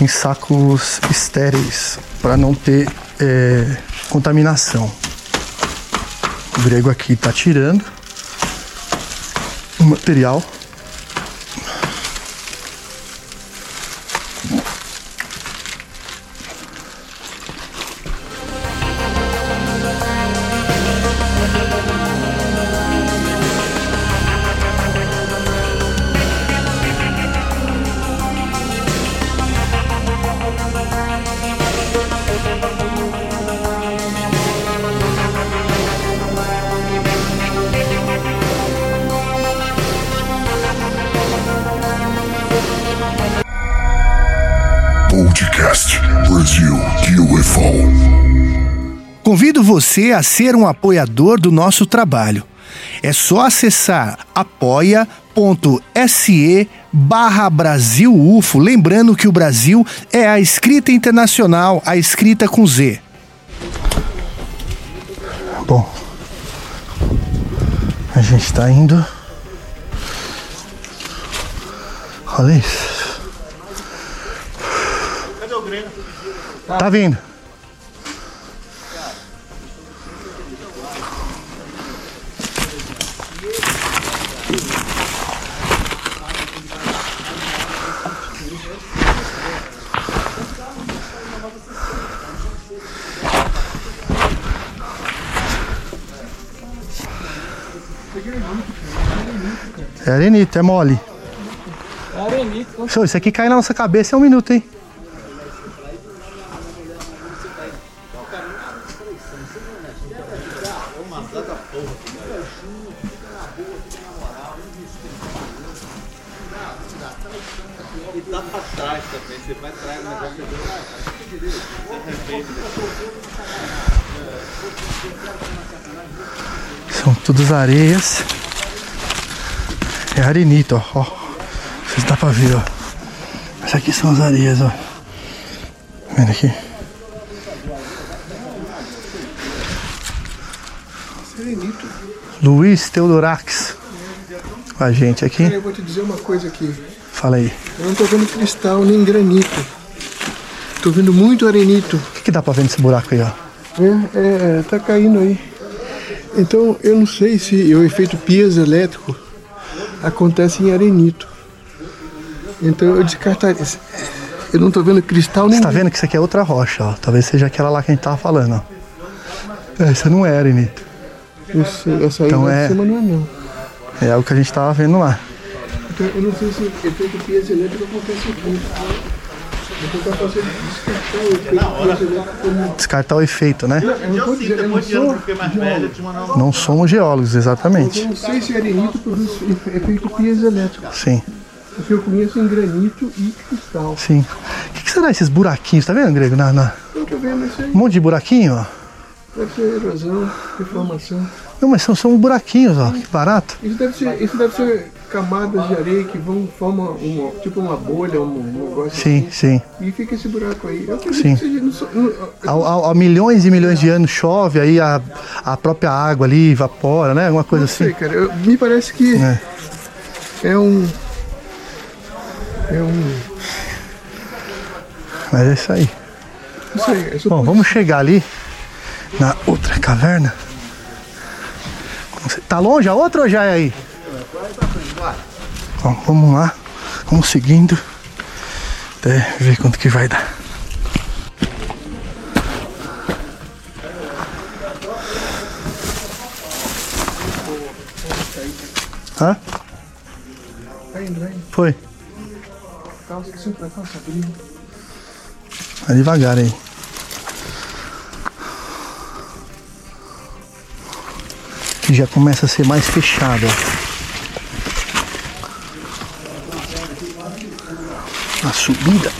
em sacos estéreis para não ter é, contaminação. O grego aqui está tirando o material. Você a ser um apoiador do nosso trabalho. É só acessar apoia.se barra Brasil UFO, lembrando que o Brasil é a escrita internacional, a escrita com Z. Bom, a gente está indo. Olha isso. Cadê o grego? Tá vindo. É arenito, é mole. É arenito. Show, isso aqui cai na nossa cabeça em um minuto, hein? São todas areias. É arenito, ó. ó. Não sei se dá pra ver, ó. Essas aqui são as areias, ó. Vendo aqui? Serenito. Luiz Teodorax. Com a gente aqui. Eu vou te dizer uma coisa aqui. Fala aí. Eu não tô vendo cristal nem granito. Tô vendo muito arenito. O que, que dá pra ver nesse buraco aí, ó? É, é, é, tá caindo aí. Então, eu não sei se o efeito piezoelétrico acontece em arenito. Então, eu descartaria. Eu não tô vendo cristal nem. Você tá vendo que isso aqui é outra rocha, ó. Talvez seja aquela lá que a gente tava falando, ó. É, Essa não é arenito. Esse, essa aí Então é- cima não é não. É o que a gente tava vendo lá. Então, eu não sei se o efeito piezoelétrico acontece aqui. Descartar o efeito. Descartar o efeito, né? Eu não somos geólogos, exatamente. Eu não sei se arenito produz efeito piezoelétrico. Sim, Porque eu conheço em granito e cristal. sim. O que, que será esses buraquinhos? Tá vendo, Grego? Na, na- Eu tô vendo isso aí. Um monte de buraquinho, ó. Deve ser erosão, deformação. Não, mas são, são buraquinhos, ó. Que barato. Isso deve ser, isso deve ser camadas de areia que vão formar uma, tipo uma bolha, um, um negócio Sim, sim. assim. E fica esse buraco aí. Eu acredito Sim. que seja. Há, milhões e milhões de anos chove, aí a, a própria água ali evapora, né? Alguma coisa não sei, assim. cara. Eu- me parece que É. é um. É um. Mas é isso aí. Não sei. É Bom, vamos chegar ali na outra caverna. Tá longe a outra ou já é aí? Vamos lá. Vamos seguindo. Até ver quanto que vai dar. Hã? Vai indo, vai. Foi. Calça. Vai devagar aí. Já começa a ser mais fechado. A subida.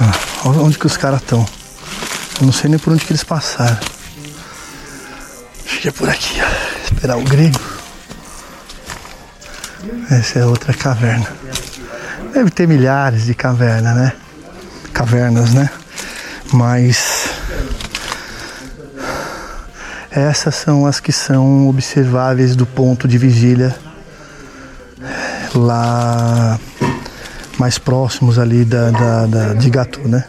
Ah, olha onde que os caras estão. Eu não sei nem por onde que eles passaram. Acho que é por aqui, ó. Esperar o grego. Essa é outra caverna. Deve ter milhares de cavernas, né? Cavernas, né? Mas essas são as que são observáveis do ponto de vigília lá mais próximos ali da, da, da- de Gatu, né?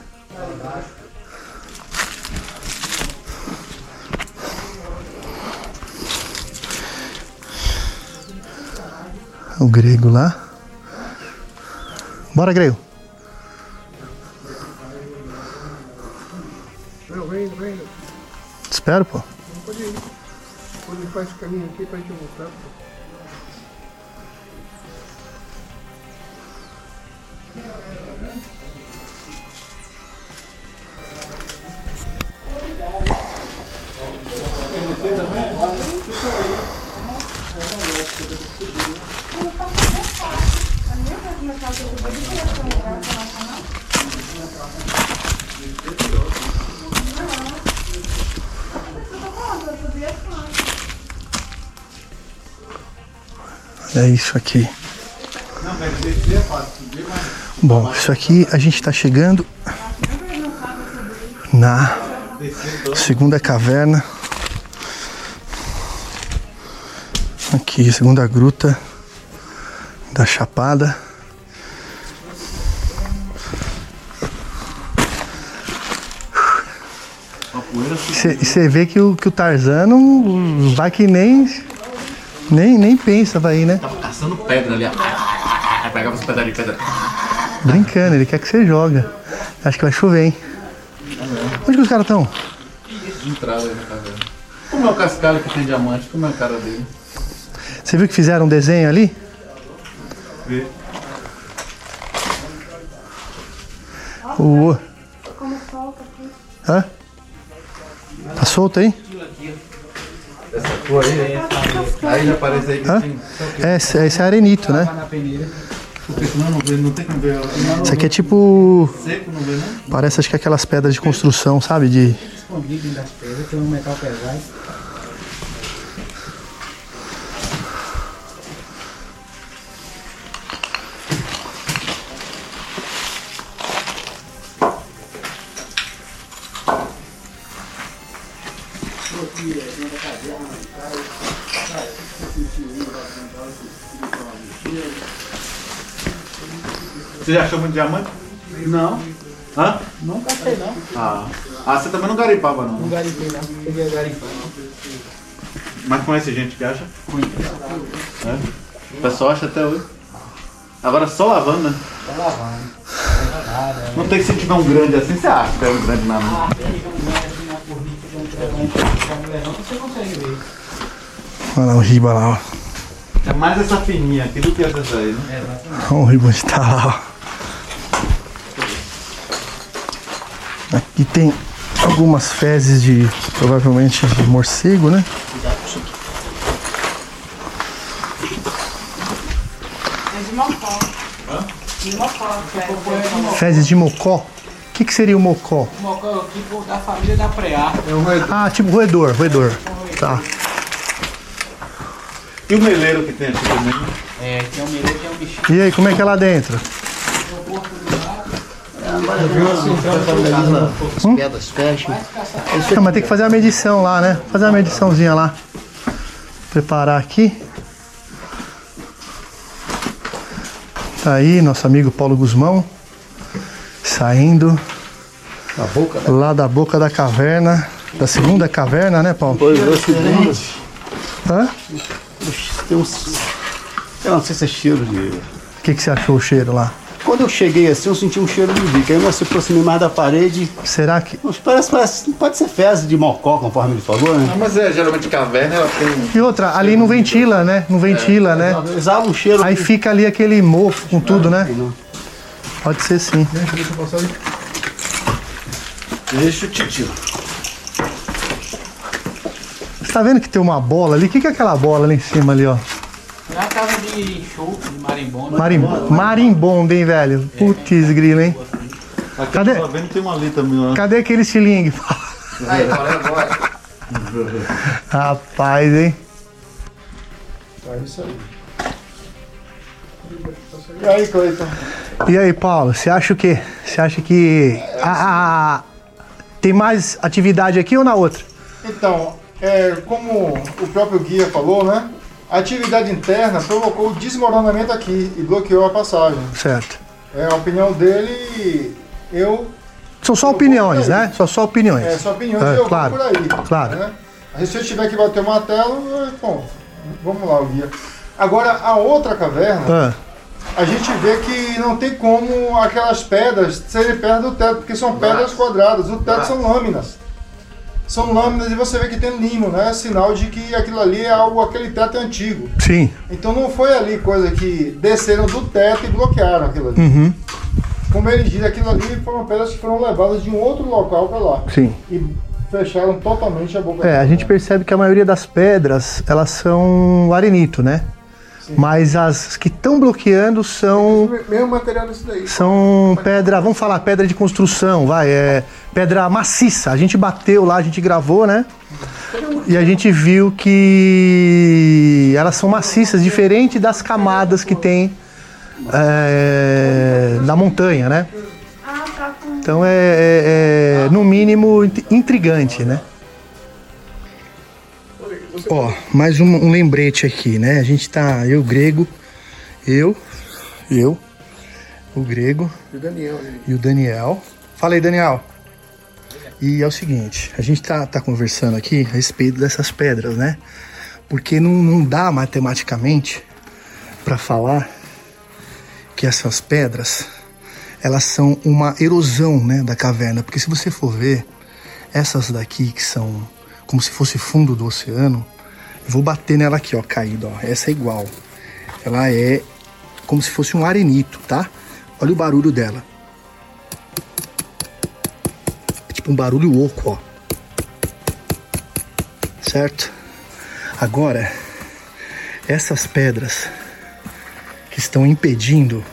O grego lá. Bora, grego. Espero, pô. Faz esse caminho aqui pra gente voltar. pô. É isso aqui. Bom, isso aqui a gente está chegando na segunda caverna. Aqui, segunda gruta da Chapada. E você vê que o, que o Tarzan não vai que nem, nem, nem pensa ir, né? Tava caçando pedra ali. ó. Pegava os pedaços de pedra. Brincando, ele quer que você joga. Acho que vai chover, hein? Onde que os caras estão? Entrada aí na caverna. Como é o cascalho que tem diamante? Como é a cara dele? Você viu que fizeram um desenho ali? Vê. O. Como solta aqui. Hã? Tá solto aí? Essa cor aí. Aí já aparece aí que Hã? tem. É, esse é arenito, né? Isso aqui é tipo. Seco não vê, não? Parece acho que aquelas pedras de construção, sabe? De. Escondido dentro das pedras, tem um metal pesado. Você já achou muito diamante? Não, Hã? nunca achei não. Ah. Ah, você também não garimpava não. Não garimpei não. Peguei a garimpar não. Mas conhece gente que acha? É? O pessoal acha até hoje. Agora só lavando, né? Tá lavando. Não tem que se tiver um grande assim, você acha que é um grande na mão. Você consegue ver. Olha lá o riba lá, ó. É mais essa fininha aqui do que essa aí, né? Olha o riba onde tá lá, ó. Aqui tem algumas fezes de. provavelmente de morcego, né? É de mocó. De mocó, velho. Fezes de mocó. O que, que seria o mocó? O mocó é o tipo da família da preá. Ah, tipo roedor, roedor. Tá. E o meleiro que tem aqui também? É, tem um mineiro tem um bichinho. E aí, como é que é lá dentro? As pedras fecham. Ah, mas tem que fazer a medição lá, né? Fazer uma mediçãozinha lá. Preparar aqui. Tá aí nosso amigo Paulo Guzmão. Saindo Na boca, né? lá da boca da caverna. Da segunda caverna, né, Paulo? Pois é, segunda. Hã? Tem uns. Eu não sei se é cheiro de. O que, que você achou o cheiro lá? Quando eu cheguei assim, eu senti um cheiro de bico. Aí eu se aproximei mais da parede. Será que. Parece, parece, pode ser fezes de mocó, conforme ele falou, né? Ah, mas é, geralmente caverna ela tem. E outra, ali não ventila, né? Não ventila, né? Exala um cheiro. Aí fica ali aquele mofo com tudo, né? Pode ser sim. Deixa o titio. Você tá vendo que tem uma bola ali? O que, que é aquela bola ali em cima ali, ó? É de show, de marimbondo. Marim... Marimbondo, hein, velho? Putz, grilo, hein? Aqui Cadê? tô vendo tem uma ali também, ó. Cadê aquele estilingue? Aí, agora, agora. Rapaz, hein? É isso aí. E aí, Cleiton? E aí, Paulo, você acha o quê? Você acha que a- a- a- tem mais atividade aqui ou na outra? Então, é, como o próprio guia falou, né? A atividade interna provocou o desmoronamento aqui e bloqueou a passagem. Certo. É a opinião dele, eu. São só opiniões, né? São só opiniões. É, sua opinião, É, eu claro, vou por aí. claro. Né? Aí se eu tiver que bater o martelo, é, bom, vamos lá, o guia. Agora, a outra caverna, Ah, a gente vê que não tem como aquelas pedras serem perto do teto, porque são pedras quadradas. O teto são lâminas. São lâminas e você vê que tem limo, né? Sinal de que aquilo ali é algo, aquele teto é antigo. sim. Então não foi ali coisa que desceram do teto e bloquearam aquilo ali. Uhum. Como ele diz, aquilo ali foram pedras que foram levadas de um outro local para lá. Sim. E fecharam totalmente a boca É, a gente percebe que a maioria das pedras, elas são arenito, né? Mas as que estão bloqueando são Mesmo material desse daí. são pedra, vamos falar pedra de construção, vai, é pedra maciça. A gente bateu lá, a gente gravou, né? E a gente viu que elas são maciças, diferente das camadas que tem é, na montanha, né? Ah, tá. Então é, é- é, no mínimo int- intrigante, né? Ó, mais um, um lembrete aqui, né? A gente tá, eu, grego, eu, eu, o grego E o Daniel ali. e o Daniel. Fala aí, Daniel. E é o seguinte, a gente tá, tá conversando aqui a respeito dessas pedras, né? Porque não, não dá matematicamente para falar que essas pedras elas são uma erosão né, da caverna. Porque se você for ver, essas daqui que são como se fosse fundo do oceano, eu vou bater nela aqui, ó, caída, ó. Essa é igual. Ela é como se fosse um arenito, tá? Olha o barulho dela. É tipo um barulho oco, ó. Certo? Agora, essas pedras que estão impedindo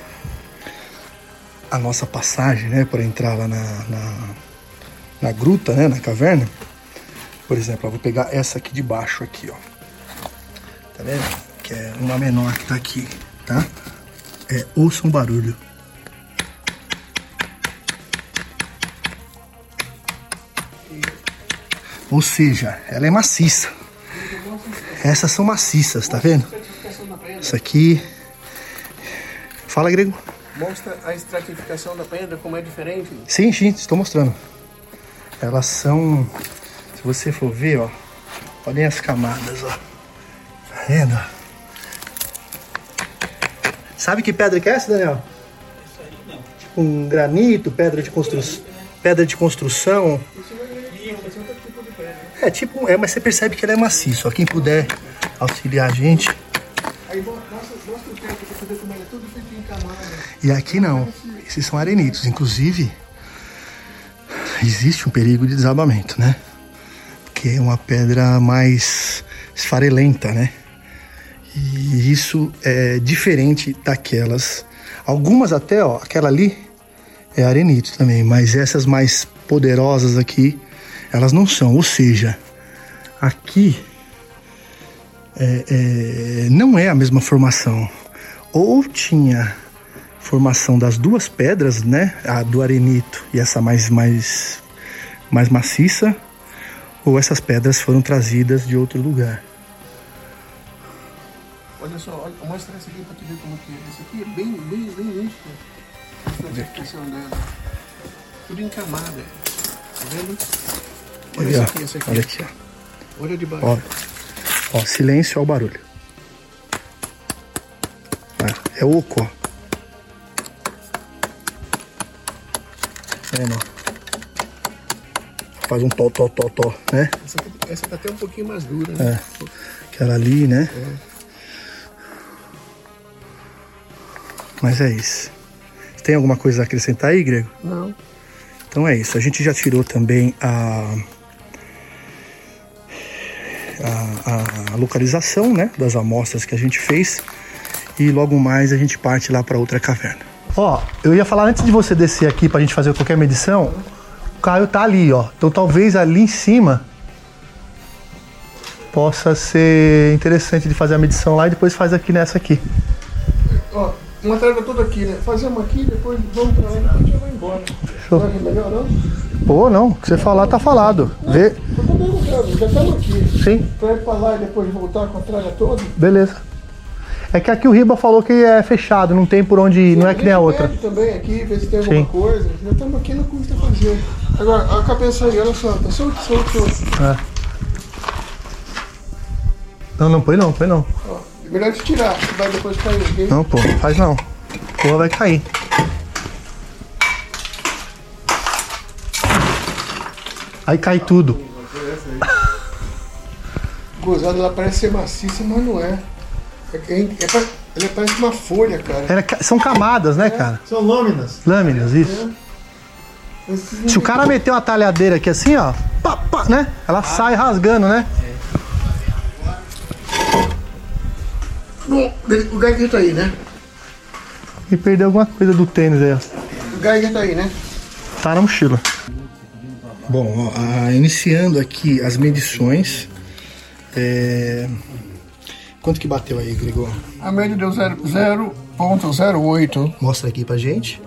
a nossa passagem, né, para entrar lá na, na, na gruta, né, na caverna. Por exemplo, eu vou pegar essa aqui de baixo aqui, ó. Tá vendo? Que é uma menor que tá aqui, tá? É, ouça um barulho. Ou seja, ela é maciça. Essas são maciças, tá vendo? Isso aqui. Fala, Grego. Mostra a estratificação da pedra, como é diferente. Sim, sim, estou mostrando. Elas são. Se você for ver, ó. Olhem as camadas, ó. Tá vendo? Sabe que pedra que é essa, Daniel? Tipo um granito, pedra de construção. Pedra de construção. É tipo, é, mas você percebe que ela é maciça. Ó, quem puder auxiliar a gente. Aí mostra, o pra você ver como ela é tudo feito em camada. E aqui não. Esses são arenitos. Inclusive, existe um perigo de desabamento, né? Porque é uma pedra mais esfarelenta, né? E isso é diferente daquelas. Algumas até, ó, aquela ali é arenito também, mas essas mais poderosas aqui, elas não são. Ou seja, aqui é, é, não é a mesma formação. Ou tinha formação das duas pedras, né? A do arenito e essa mais, mais, mais maciça, ou essas pedras foram trazidas de outro lugar. Olha só, olha, mostra essa aqui pra tu ver como que é. Essa aqui é bem, bem, bem nítido. A estratificação dela. Tudo em camada. Tá vendo? Olha Aí, essa aqui, essa aqui. olha aqui, ó. Olha de baixo. Ó, ó, silêncio, ó o barulho. Ah, é oco, ó. É, não. Faz um tó, tó, tó, tó, né? Essa, essa tá até um pouquinho mais dura, né? É. Aquela ali, né? Mas é isso. Tem alguma coisa a acrescentar aí, Grego? Não. Então é isso. A gente já tirou também a, a, a localização né, das amostras que a gente fez. E logo mais a gente parte lá para outra caverna. Ó, eu ia falar antes de você descer aqui pra gente fazer qualquer medição. O Caio tá ali, ó. Então talvez ali em cima possa ser interessante de fazer a medição lá e depois faz aqui nessa aqui. Ó, uma treva toda aqui, né? Fazemos aqui, depois vamos pra lá e vai embora. Fechou. Não é melhor não? Pô, não. O que você falar tá falado. Vê. Tô combinando, cara, já estamos aqui. Sim. Pra ir pra lá e depois voltar com a tralha toda. Beleza. É que aqui o Riba falou que é fechado, não tem por onde ir, não é que nem a outra. Também aqui, ver se tem alguma Sim. coisa. Já estamos aqui, não custa fazer. Agora, a cabeça aí, olha só, tá solto, solto, solto. É. Não, não põe não, põe não. Ó, melhor te tirar, vai depois cair, ok? Não, pô, faz não. Porra vai cair. Aí cai tudo. Gozada, ela parece ser maciça, mas não é. É, é, é ela parece uma folha, cara. Era são camadas, né, cara? São lâminas. Lâminas, isso. Se o cara meter uma talhadeira aqui assim, ó, pá, pá, né? Ela sai rasgando, né? Bom, o Geiger tá aí, né? E perdeu alguma coisa do tênis aí, ó. O Geiger tá aí, né? Tá na mochila. Bom, ó, ah, iniciando aqui as medições. é, Quanto que bateu aí, Gregor? A média deu zero- 0.08. Mostra aqui pra gente.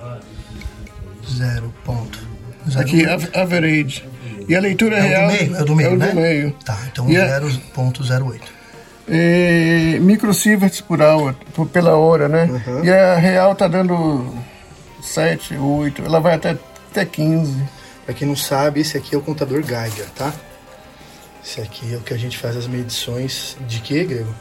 0.08. Aqui, av- average. E a leitura É do real. meio, é o do meio, é o né? do meio. Tá, então E a- 0.08. É, microsieverts por hour, por- pela hora, né? Uhum. E a real tá dando 7, 8. Ela vai até, até 15. Pra quem não sabe, esse aqui é o contador Geiger, tá? Esse aqui é o que a gente faz as medições de quê, Grego?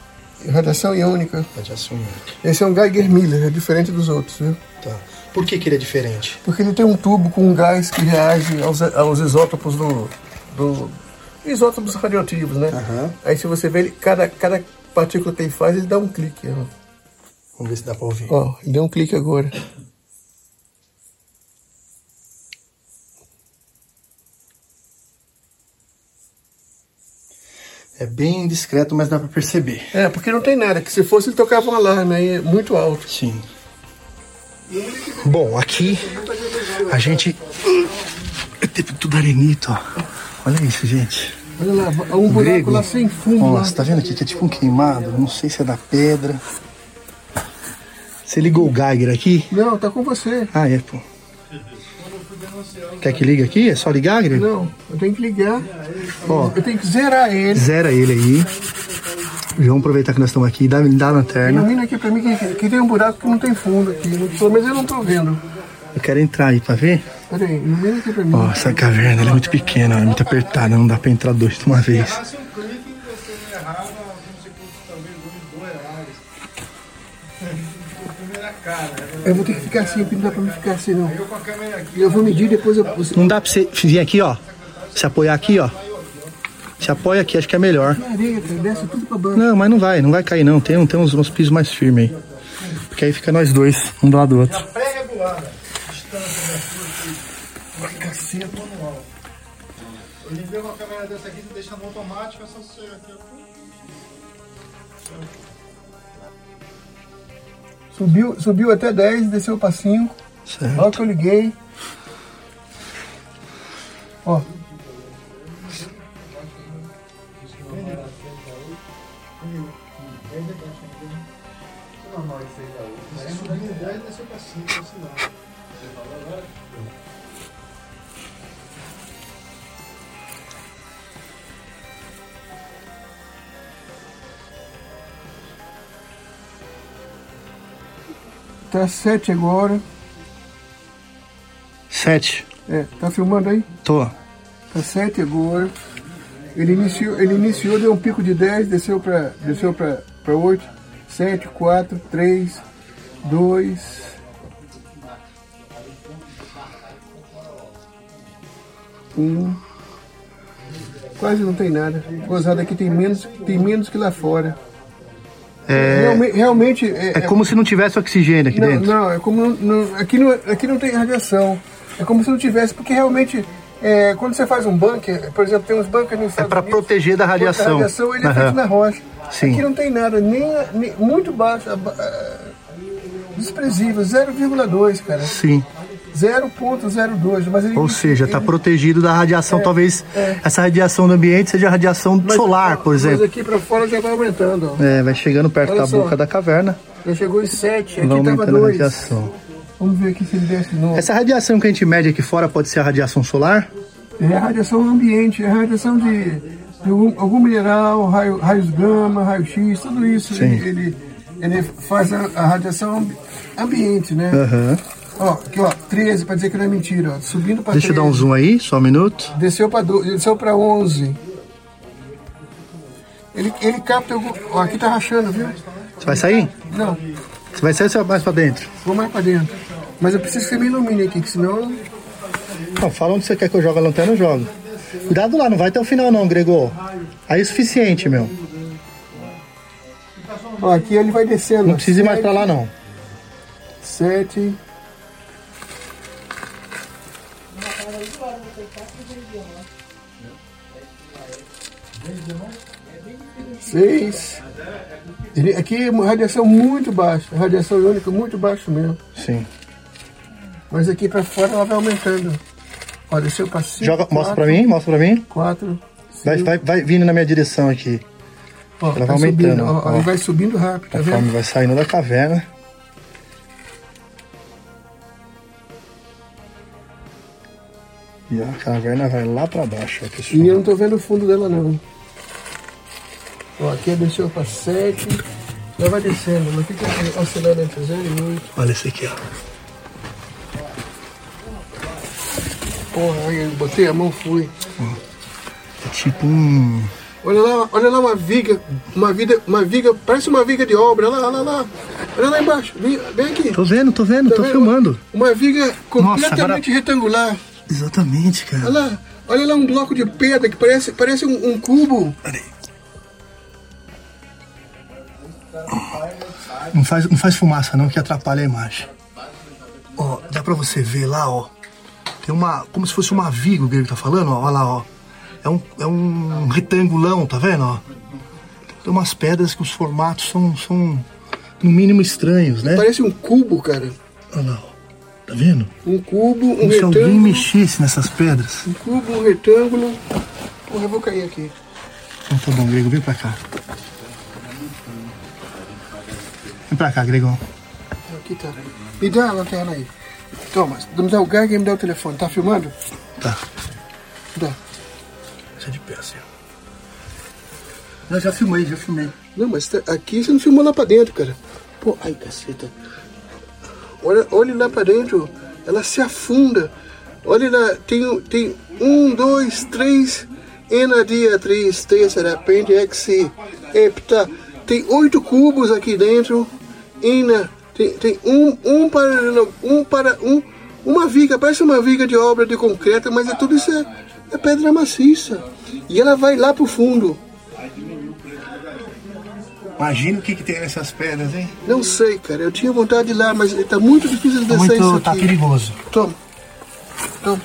Radiação iônica. Radiação iônica. Esse é um Geiger Miller, é diferente dos outros, viu? Tá. Por que, que ele é diferente? Porque ele tem um tubo com um gás que reage aos, aos isótopos do, do isótopos radioativos, né? Aí se você vê ele, cada, cada partícula que ele faz, ele dá um clique. Ó, Vamos ver se dá pra ouvir. ó ele deu um clique agora. É bem discreto, mas dá pra perceber. É, porque não tem nada, que se fosse ele tocava um alarme aí muito alto. Sim. Bom, aqui a gente teve tudo arenito, ó. Olha isso, gente. Olha lá, um buraco Grego. lá sem fundo. Ó, lá. você tá vendo aqui que é tipo um queimado? Não sei se é da pedra. Você ligou o Geiger aqui? Não, tá com você. Ah, é, pô. Quer que ligue aqui? É só ligar, Grego? Não, eu tenho que ligar. Ó. Eu tenho que zerar ele. Zera ele aí. Vamos aproveitar que nós estamos aqui. Dá, dá a lanterna. Ilumina aqui pra mim que, que tem um buraco que não tem fundo aqui. Pelo menos eu não tô vendo. Eu quero entrar aí pra ver. Pera aí, ilumina aqui pra mim. Ó, essa caverna ela é muito pequena, ela é muito apertada, não dá pra entrar dois de uma vez. Eu vou ter que ficar assim, porque não dá pra mim ficar assim não. Eu vou medir depois eu. Você... Não dá pra você vir aqui, ó. Se apoiar aqui, ó. Se apoia aqui, acho que é melhor. Não, mas não vai, não vai cair não. Tem, tem uns, uns pisos mais firmes aí. Porque aí fica nós dois, um do lado do outro. Pré-regulada. Distância da sua aqui. Ai, caceta. Manual. Hoje em dia uma câmera dessa aqui, você deixa no automático, é só você aqui, ó. Subiu, subiu até 10, desceu pra 5. Certo. Olha que eu liguei. Ó. Subiu 10 e desceu pra 5, assim Tá 7 agora. Sete. É, tá filmando aí? Tô. Tá 7 agora. Ele iniciou, ele iniciou, deu um pico de 10, desceu pra, desceu pra, pra 8. 7, 4, 3, 2. Um. Quase não tem nada. Gozada aqui tem menos, tem menos que lá fora. É, Realme- realmente. é como se não tivesse oxigênio aqui não, dentro. Não, é como não- aqui, não, aqui não tem radiação. É como se não tivesse, porque realmente, é, quando você faz um bunker, por exemplo, tem uns bunkers nos Estados É Unidos, proteger da contra a radiação. radiação ele é feito na rocha. Sim. Aqui não tem nada, nem, nem- muito baixo, desprezível, 0,2, cara. Sim. 0,02, mas ele Ou seja, tá ele- protegido da radiação. É, Talvez é. essa radiação do ambiente seja a radiação mas- solar, por Mas exemplo. aqui pra fora já vai aumentando, ó. É, vai chegando perto Olha da só. boca da caverna, Já chegou em 7, aqui vai tava aumentando a 2. radiação. Vamos ver aqui se ele desce de novo. Essa radiação que a gente mede aqui fora pode ser a radiação solar? É a radiação ambiente, é a radiação de, de algum, algum mineral, raio- raios gama, raio-x, tudo isso. Ele, ele, ele faz a, a radiação ambi- ambiente, né? Aham. Ó, aqui ó, 13, pra dizer que não é mentira, ó. Subindo pra Deixa eu 13. dar um zoom aí, só um minuto. Desceu pra, do- desceu pra 11. Ele, ele capta algum... Ó, aqui tá rachando, viu? Você vai sair? Não, Você vai sair ou você vai mais pra dentro? vou mais pra dentro. Mas eu preciso que você me ilumine aqui, que senão... Não, fala onde você quer que eu jogue a lanterna, eu jogo. Cuidado lá, não vai até o final não, Gregor. Aí é suficiente, meu. Ó, aqui ele vai descendo. Não precisa ir mais pra lá não. 7. Seis. Ele- Aqui é uma radiação muito baixa, radiação iônica muito baixa mesmo. Sim. Mas aqui pra fora ela vai aumentando. Ó, desceu pra 5. Joga, mostra pra mim, mostra pra mim. 4. Vai, vai, vai vindo na minha direção aqui. Ó, Ela vai tá aumentando, subindo, ó, ó. vai subindo rápido, tá Conforme vendo? vai saindo da caverna. E a caverna vai lá pra baixo, pessoal. E eu não tô vendo o fundo dela não. Ó, aqui desceu pra 7. Ela vai descendo, ela fica oscilando entre 0 e 8. Olha esse aqui, ó. Porra, aí eu botei a mão, fui. É tipo um. Olha lá, olha lá uma viga, uma viga, uma viga, parece uma viga de obra. Olha lá, olha lá. Olha lá embaixo. Vem, vem aqui. Tô vendo, tô vendo, Tá tô vendo? filmando. Uma viga completamente agora- retangular. Exatamente, cara. Olha lá, olha lá um bloco de pedra que parece, parece um, um cubo. Não faz, não faz fumaça não que atrapalha a imagem. Ó, dá pra você ver lá, ó. Tem uma. Como se fosse uma viga, o Grego tá falando, ó. Olha lá, ó. É um, é um retangulão, tá vendo, ó? Tem umas pedras que os formatos são, são no mínimo estranhos, né? Parece um cubo, cara. Olha lá, ó. Tá vendo? Um cubo, um Como se alguém retângulo. mexesse nessas pedras. Um cubo, um retângulo. Porra, eu vou cair aqui. Então tá bom, Grego, vem pra cá. Vem pra cá, Gregão. Aqui tá. Me dá a lanterna aí. Toma, me dá o gag e me dá o telefone. Tá filmando? Tá. Dá. Isso é de pé, assim. Eu já filmei, já filmei. Não, mas tá- aqui você não filmou lá pra dentro, cara. Pô, ai, caceta. Olha, olha lá pra dentro. Ela se afunda. Olha lá, tem, tem um, dois, três. Ena, dia, três, terceira, pente, ex, hepta. Tem oito cubos aqui dentro. Ena, tem, tem um, um para, um para, um, uma viga, parece uma viga de obra de concreto, mas é tudo isso é, é pedra maciça. E ela vai lá pro fundo. Imagina o que, que tem nessas pedras, hein? Não sei, cara. Eu tinha vontade de ir lá, mas tá muito difícil de Tá descer isso muito. aqui. tá perigoso. Toma. Toma.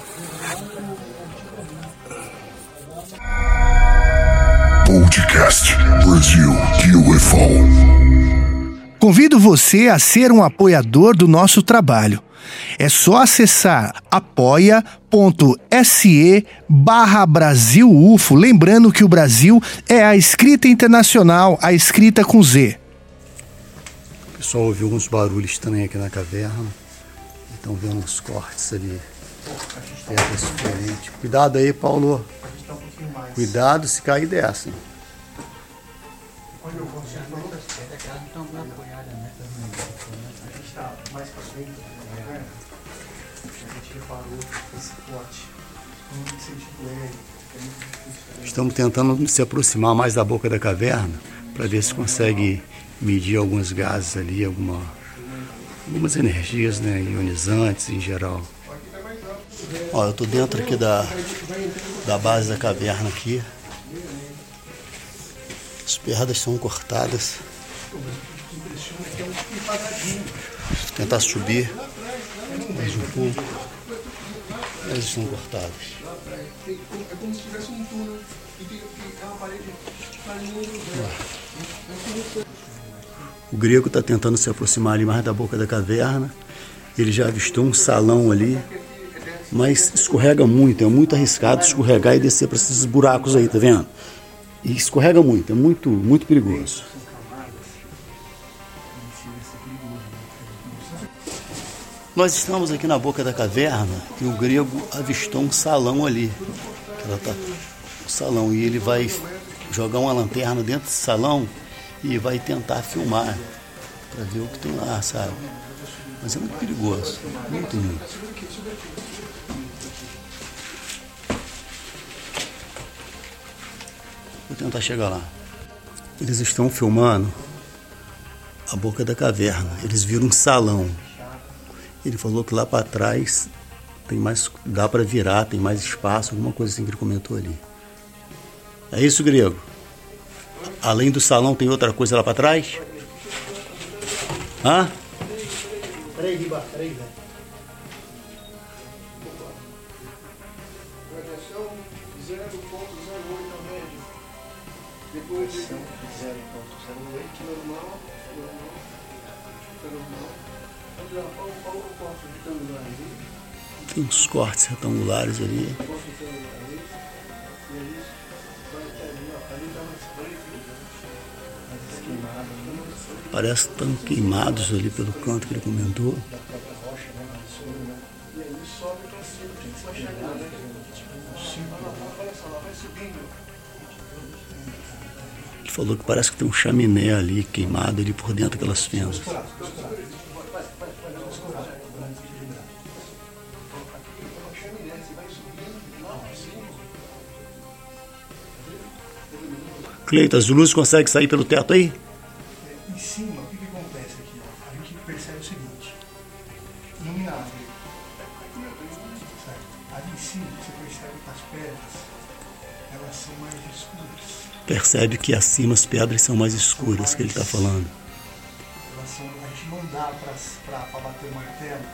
Podcast Brasil UFO. Convido você a ser um apoiador do nosso trabalho. É só acessar apoia.se barra Brasil UFO, lembrando que o Brasil é a escrita internacional, a escrita com Z. O pessoal ouviu uns barulhos estranhos aqui na caverna. Estão vendo uns cortes ali. Pedras diferentes. Cuidado aí, Paulo. Cuidado se cair dessa. hein? Estamos tentando se aproximar mais da boca da caverna para ver se consegue medir alguns gases ali, alguma, algumas energias né, ionizantes em geral. Ó, eu tô dentro aqui da, da base da caverna aqui. As pernas são cortadas. Vou tentar subir mais um pouco. Elas estão cortadas. É como se tivesse um túnel O grego está tentando se aproximar ali mais da boca da caverna. Ele já avistou um salão ali, mas escorrega muito, é muito arriscado escorregar e descer para esses buracos aí, tá vendo? E escorrega muito, é muito, muito perigoso. Nós estamos aqui na boca da caverna e o grego avistou um salão ali. Tá, um salão e ele vai jogar uma lanterna dentro desse salão e vai tentar filmar para ver o que tem lá, sabe? Mas é muito perigoso, muito, muito. Vou tentar chegar lá. Eles estão filmando a boca da caverna. Eles viram um salão. Ele falou que lá para trás tem mais, dá para virar, tem mais espaço, alguma coisa assim que ele comentou ali. É isso, grego? Além do salão, tem outra coisa lá para trás? Hã? Peraí, Riba, peraí, velho. Radiação 0.08 a média. Depois de 0.08 normal, normal, normal. Olha lá, olha olha o corte retangular ali. Tem uns cortes retangulares ali. Parece que estão queimados ali pelo canto que ele comentou. Ele falou que parece que tem um chaminé ali queimado ali por dentro daquelas fendas. Cleiton, as luzes conseguem sair pelo teto aí? Percebe que acima as pedras são mais escuras que ele está falando. A gente não dá para bater o martelo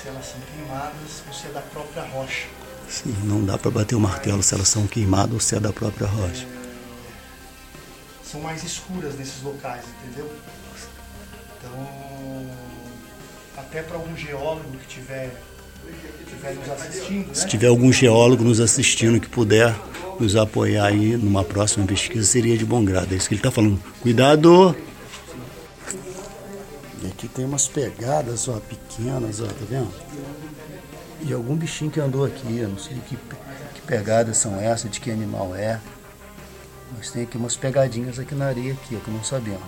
se elas são queimadas ou se é da própria rocha. Sim, não dá para bater o martelo se elas são queimadas ou se é da própria rocha. São mais escuras nesses locais, entendeu? Então, até para algum geólogo que tiver, Se tiver algum geólogo nos assistindo que puder nos apoiar aí numa próxima pesquisa, seria de bom grado. É isso que ele está falando. Cuidado! E aqui tem umas pegadas, ó, pequenas, ó, tá vendo? E algum bichinho que andou aqui, eu não sei que, que pegadas são essas, de que animal é. Mas tem aqui umas pegadinhas aqui na areia aqui, ó, que não sabemos.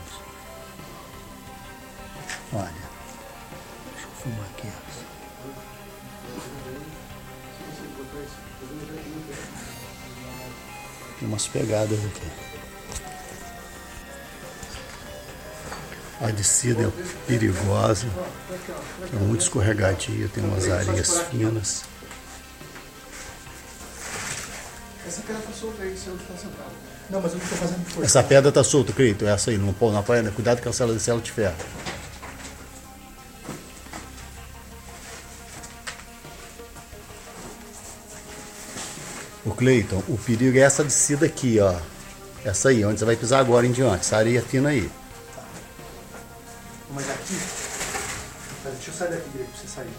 Olha. Deixa eu filmar aqui, ó. Umas pegadas aqui. A descida é perigosa, é muito escorregadia, tem umas areias finas. Essa pedra tá solta aí, se eu tá sentado. Não, mas eu não estou fazendo força. Essa pedra tá solta, Creito, essa aí, não pôr na praia, né? cuidado com a cela de cela de ferro. O Cleiton, o perigo é essa descida aqui, ó. Essa aí, onde você vai pisar agora em diante, essa areia fina aí. Mas aqui. Deixa eu sair daqui, Grego, pra você sair.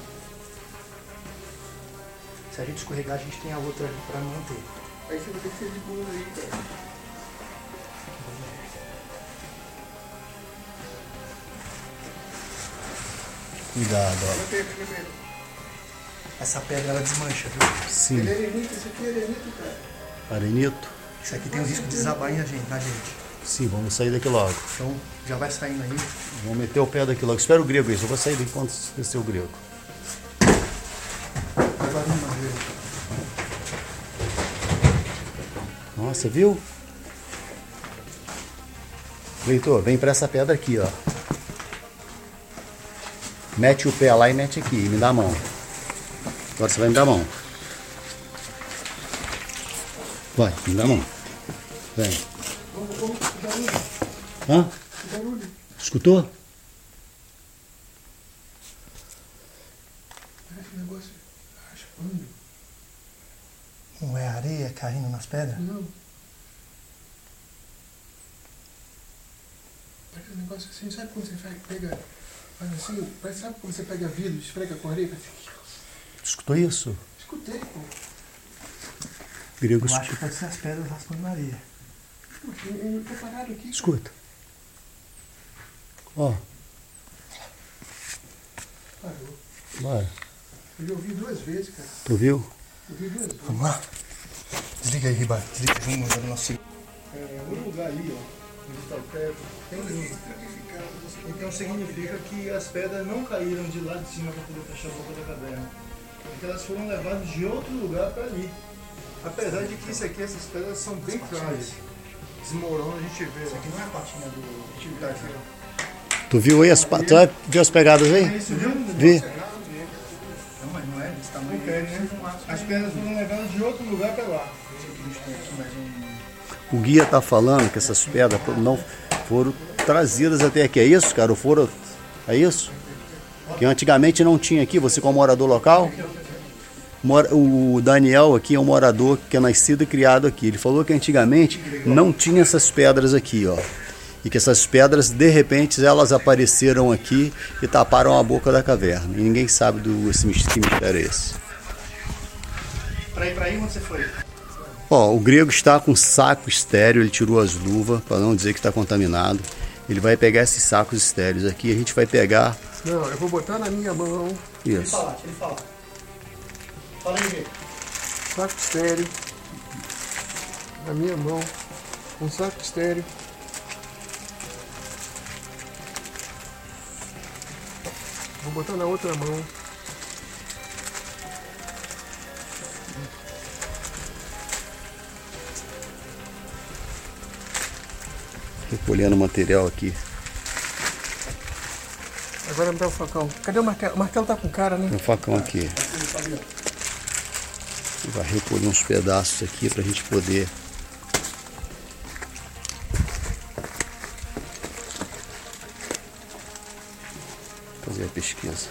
Se a gente escorregar, a gente tem a outra ali pra manter. Aí você vai ter que ser de boa aí, cara. Cuidado, ó. Essa pedra ela desmancha, viu? Sim. Ele é arenito, esse aqui é arenito, cara. Arenito? Isso aqui tem o risco de desabar em a gente, na gente. Sim, vamos sair daqui logo. Então já vai saindo aí. Vamos meter o pé daqui logo. Espera o grego aí, só vou sair daqui quando descer o grego. Nossa, viu? Leitor, vem pra essa pedra aqui, ó. Mete o pé lá e mete aqui, me dá a mão. Agora você vai me dar a mão. Vai, me dá a mão. Vem. Hã? Escutou? Parece um negócio raspando. Não é areia caindo nas pedras? Não. Parece um negócio assim, sabe quando você pega, faz assim, parece, sabe quando você pega vidro, esfrega com areia? Parece Escutou isso? Escutei, pô. Grego, Eu acho escuta. que pode ser as pedras raspando na areia. Pô, Eu, eu tô parado aqui. Escuta. Ó, Parou. bora. Eu já ouvi duas vezes, cara. Tu viu? Eu ouvi duas vezes. Vamos lá? Desliga aí, Riba. Desliga. Vamos mandar o nosso. É, um lugar ali, ó, onde está o teto, tem luz. Então significa que as pedras não caíram de lá de cima para poder fechar a boca da caverna. Porque elas foram levadas de outro lugar para ali. Apesar de que isso aqui, essas pedras são bem frágeis. Desmorona, a gente vê. Isso aqui não é a patinha do. Deixa eu ver aqui, ó. Tu viu aí as, pa- tu viu as pegadas aí? Isso, viu? Vi. Não, mas não é desse Não tamanho. quer, né? As pedras foram levadas de outro lugar para lá. O guia tá falando que essas pedras não foram trazidas até aqui. É isso, cara? Ou foram. É isso? Que antigamente não tinha aqui, você como morador local? O Daniel aqui é um morador que é nascido e criado aqui. Ele falou que antigamente não tinha essas pedras aqui, ó. E que essas pedras, de repente, elas apareceram aqui e taparam a boca da caverna. E ninguém sabe do esse mistério é esse. Pra ir pra aí, onde você foi? Ó, o grego está com saco estéreo, ele tirou as luvas para não dizer que está contaminado. Ele vai pegar esses sacos estéreos aqui, a gente vai pegar Não, eu vou botar na minha mão isso. Fala, ele fala. Fala aí, Grego. saco estéreo. Na minha mão. Um saco estéreo. Vou botar na outra mão. Recolhendo material aqui. Agora me dá o facão. Cadê o martelo? O martelo tá com cara, né? Tem um facão aqui. Vai recolher uns pedaços aqui pra gente poder. Fazer a pesquisa.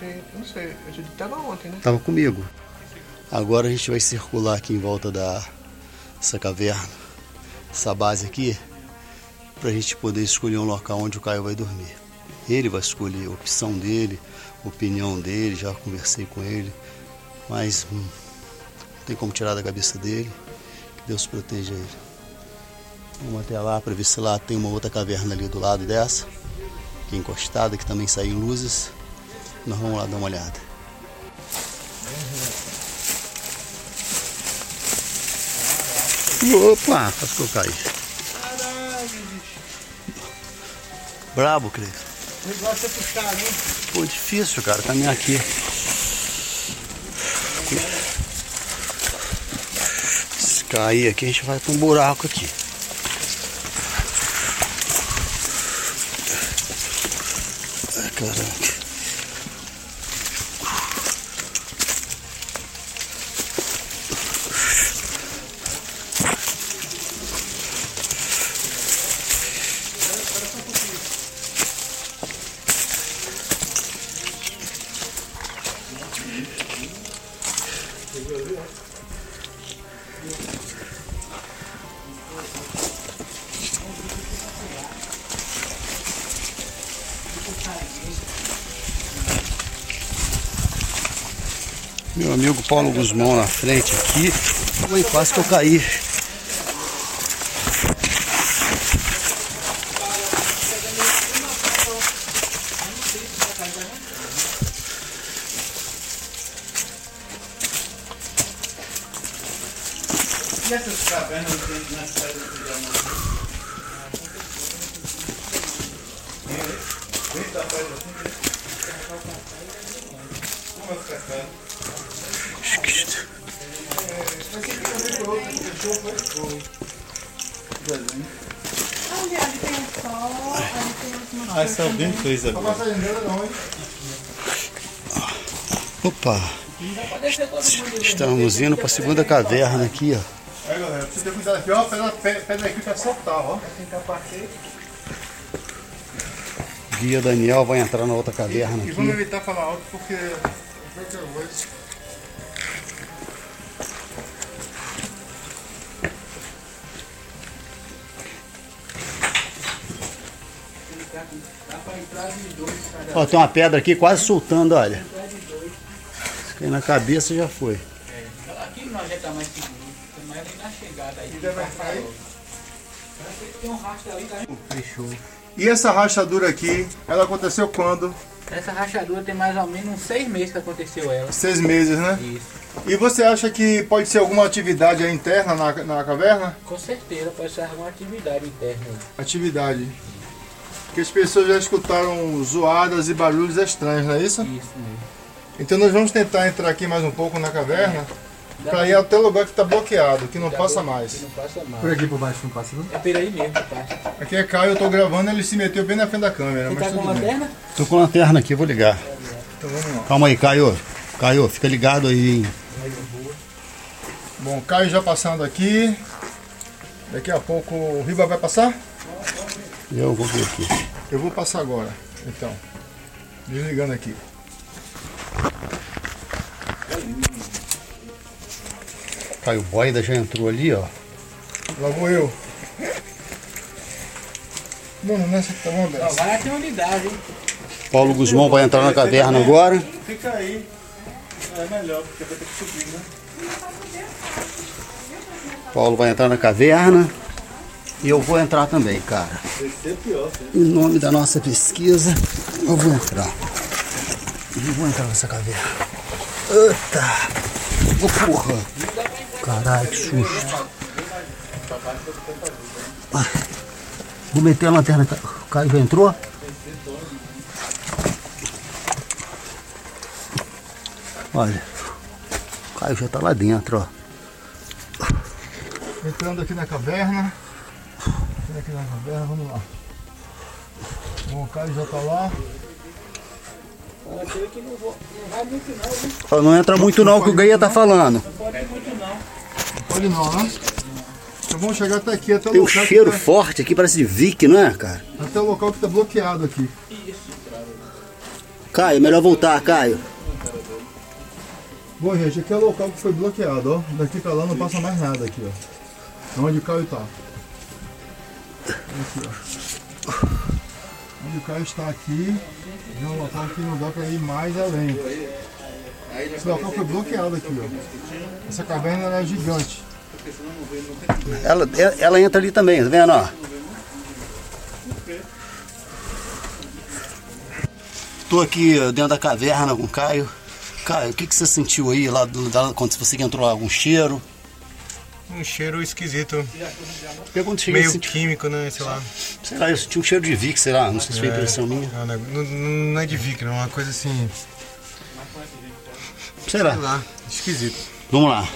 Perguntei, não sei, eu te tava ontem, né? Tava comigo. Agora a gente vai circular aqui em volta da essa caverna, essa base aqui, pra gente poder escolher um local onde o Caio vai dormir. Ele vai escolher a opção dele, a opinião dele, já conversei com ele, mas hum, não tem como tirar da cabeça dele. Que Deus proteja ele. Vamos até lá para ver se lá tem uma outra caverna ali do lado dessa, é encostada, que também saem luzes. Nós vamos lá dar uma olhada. Opa, quase que eu caí. Brabo, Cris. O negócio é puxar, hein? Pô, difícil, cara, caminhar aqui. Se cair aqui, a gente vai pra um buraco aqui. Paulo Guzmão na frente aqui. Ui, quase que eu caí. E essas cavernas nas pedras de? Dentro da pedra assim? Como vai ficar umas Ah, esse é bem fez A agora. Opa! Estamos indo para a segunda caverna aqui, ó. É, galera, precisa ter cuidado aqui, ó. Pedra, pedra, aqui pra soltar, ó. Guia Daniel vai entrar na outra caverna E vamos aqui. evitar falar alto porque. Ó, tem uma pedra aqui quase soltando, olha. Se cair na cabeça já foi. Aqui nós já tá mais seguro. Mas ali na chegada aí. Tem um rastro ali, tá? Fechou. E essa rachadura aqui, ela aconteceu quando? Essa rachadura tem mais ou menos uns seis meses que aconteceu ela. Seis meses, né? Isso. E você acha que pode ser alguma atividade interna na, na caverna? Com certeza pode ser alguma atividade interna. Atividade. Porque as pessoas já escutaram zoadas e barulhos estranhos, não é isso? Isso mesmo. Então nós vamos tentar entrar aqui mais um pouco na caverna Dá para ir até o lugar que está bloqueado, que não passa pra- mais. que Não passa mais. Por aqui por baixo não passa, não? É por aí mesmo que passa. Aqui é Caio, eu tô gravando, ele se meteu bem na frente da câmera, Você tá com bem. lanterna? Tô com lanterna aqui, vou ligar. Então vamos lá. Calma aí, Caio. Caio, fica ligado aí, hein? Bom, Caio já passando aqui. Daqui a pouco o Riba vai passar? Eu vou ver aqui. Eu vou passar agora, então. Desligando aqui. Caio Boida já entrou ali, ó. Lá vou eu. Mano, nessa que tá bom, Ó, vai até unidade, hein? Paulo Guzmão vai entrar na caverna agora. Fica aí. É melhor, porque vai ter que subir, né? Paulo vai entrar na caverna. E eu vou entrar também, cara. Em nome da nossa pesquisa, eu vou entrar. Eu vou entrar nessa caverna. Eita! Ô porra! Caralho, que susto. Ah, Vou meter a lanterna. O Caio já entrou? Olha, o Caio já tá lá dentro, ó. Entrando aqui na caverna. Aqui na caverna, vamos lá. O Caio já tá lá. Não entra muito não, que o Gaia tá falando. Pode não, né? Então vamos chegar até aqui, até o Tem um cheiro tá, forte aqui, parece de Vic, não é, cara? até o local que tá bloqueado aqui. Caio, é melhor voltar, Caio. Bom, gente, aqui é o local que foi bloqueado, ó. Daqui pra lá não passa mais nada aqui, ó. Onde o Caio tá. Aqui, ó. Onde o Caio está aqui, é um local que não dá pra ir mais além. Esse local foi bloqueado aqui, ó. Essa caverna era gigante. Ela, ela entra ali também, tá vendo, ó? Tô aqui dentro da caverna com o Caio. Caio, o que, que você sentiu aí lá, quando você entrou algum cheiro? Um cheiro esquisito. Meio senti, químico, né? Sei lá. sei lá, eu senti um cheiro de Vic, sei lá, não sei se foi impressão minha. Não, não, não- não é de Vic, não. É uma coisa assim. Sei lá. Sei lá. Esquisito. Vamos lá.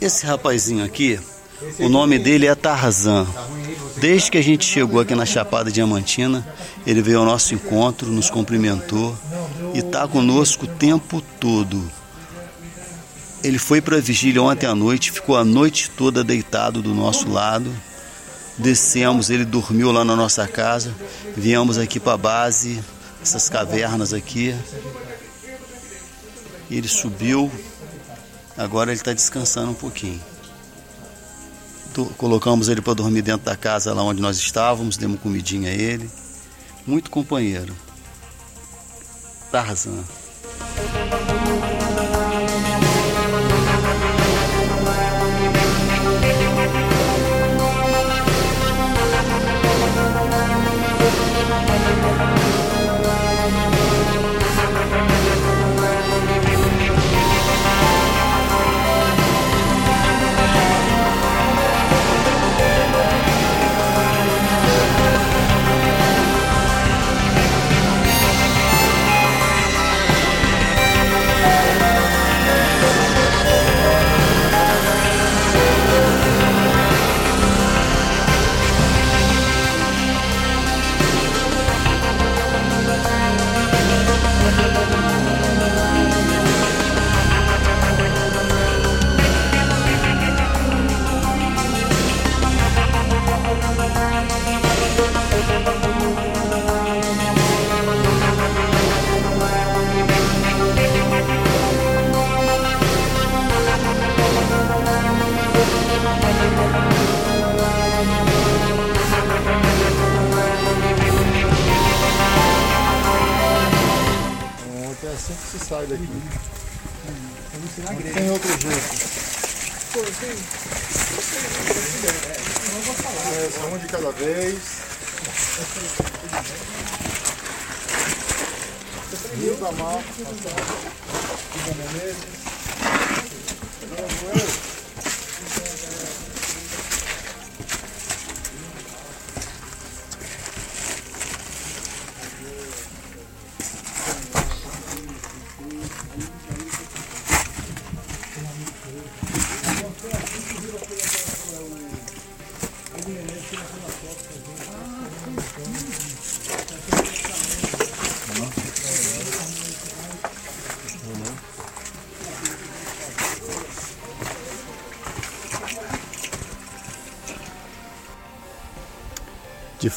Esse rapazinho aqui, o nome dele é Tarzan. Desde que a gente chegou aqui na Chapada Diamantina, ele veio ao nosso encontro, nos cumprimentou e está conosco o tempo todo. Ele foi para a vigília ontem à noite, ficou a noite toda deitado do nosso lado. Descemos, ele dormiu lá na nossa casa. Viemos aqui para a base, essas cavernas aqui. Ele subiu, agora ele está descansando um pouquinho. Colocamos ele para dormir dentro da casa lá onde nós estávamos, demos comidinha a ele. Muito companheiro. Tarzan.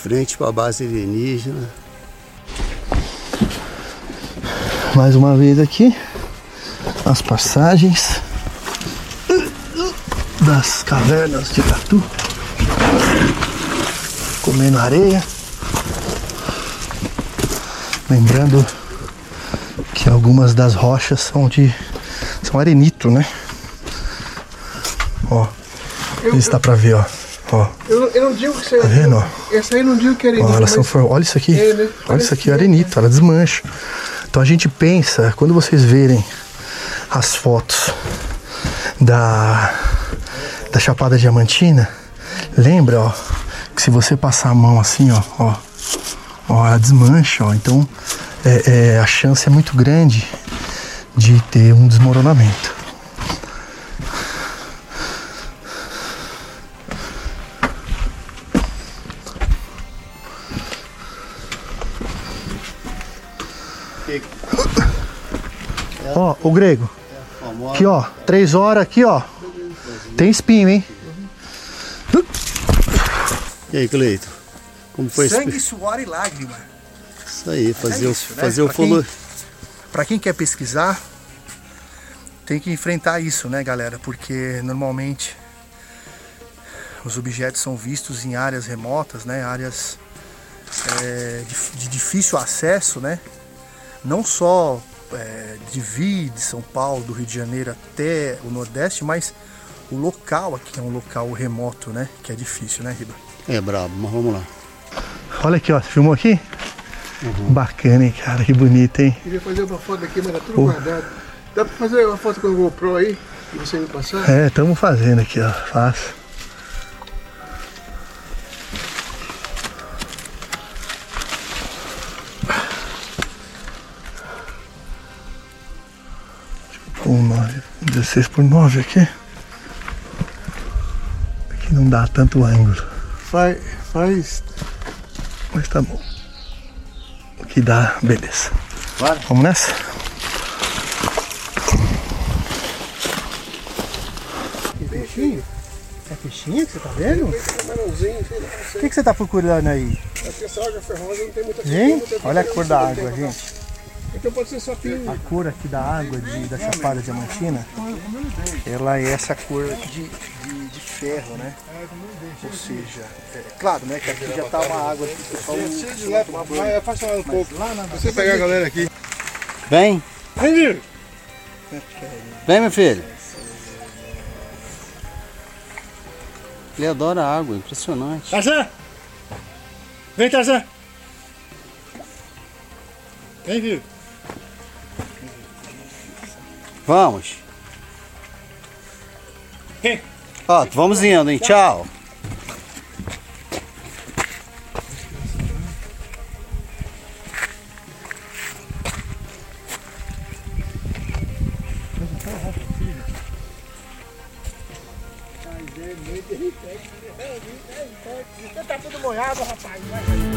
Frente para a base alienígena. Mais uma vez aqui, as passagens das cavernas de Tatu. Comendo areia. Lembrando que algumas das rochas são de. são arenito, né? Ó. Eu- Isso dá pra ver, ó. Ó. Eu, eu não digo que você. Tá vendo, ó? Essa aí não digo que início, elas são mas-. Olha isso aqui. É, né? Olha isso aqui, que é. arenito, ela desmancha. Então a gente pensa, quando vocês verem as fotos da, da Chapada Diamantina, lembra, ó, que se você passar a mão assim, ó, ó, ó ela desmancha, ó. Então é, é, a chance é muito grande de ter um desmoronamento. O grego. Aqui, ó. Três horas aqui, ó. Tem espinho, hein? E aí, Cleito? Como foi esse- Sangue, suor e lágrima. Isso aí, fazer, É o, isso, né? fazer o Pra quem-. Pra quem quer pesquisar, tem que enfrentar isso, né, galera? Porque normalmente os objetos são vistos em áreas remotas, né? Áreas é, de, de difícil acesso, né? Não só é, de vir de São Paulo, do Rio de Janeiro até o Nordeste, mas o local aqui é um local remoto, né? Que é difícil, né, Riba? É brabo, mas vamos lá. Olha aqui, ó. Você filmou aqui? Bacana, hein, cara? Que bonito, hein? Queria fazer uma foto aqui, mas tá tudo Pô. guardado. Dá pra fazer uma foto com o GoPro aí? E você me passar? É, estamos fazendo aqui, ó. Faço. 9, 16 por 9 aqui. Aqui não dá tanto ângulo, Faz. faz. mas tá bom. O que dá, beleza. Bora. Vamos nessa? Peixinho? É peixinho que você tá vendo? O que, que você tá procurando aí? Aqui essa água ferrosa não tem muita tem olha a cor da água, gente. Então pode ser só pinho. A cor aqui da água de, da Chapada Diamantina, ela é essa cor de, de, de ferro, né? Ou seja, é claro, né? Que aqui já tá uma água o pessoal. Vai mais um pouco. Lá na Você pegar a galera aqui. Vem, Vem, vem, meu filho. Ele adora água, impressionante. Tarzan! Vem, Tarzan! Vem, filho. Vamos. Ó, vamos indo, hein? Tchau. Tá tudo molhado, rapaz.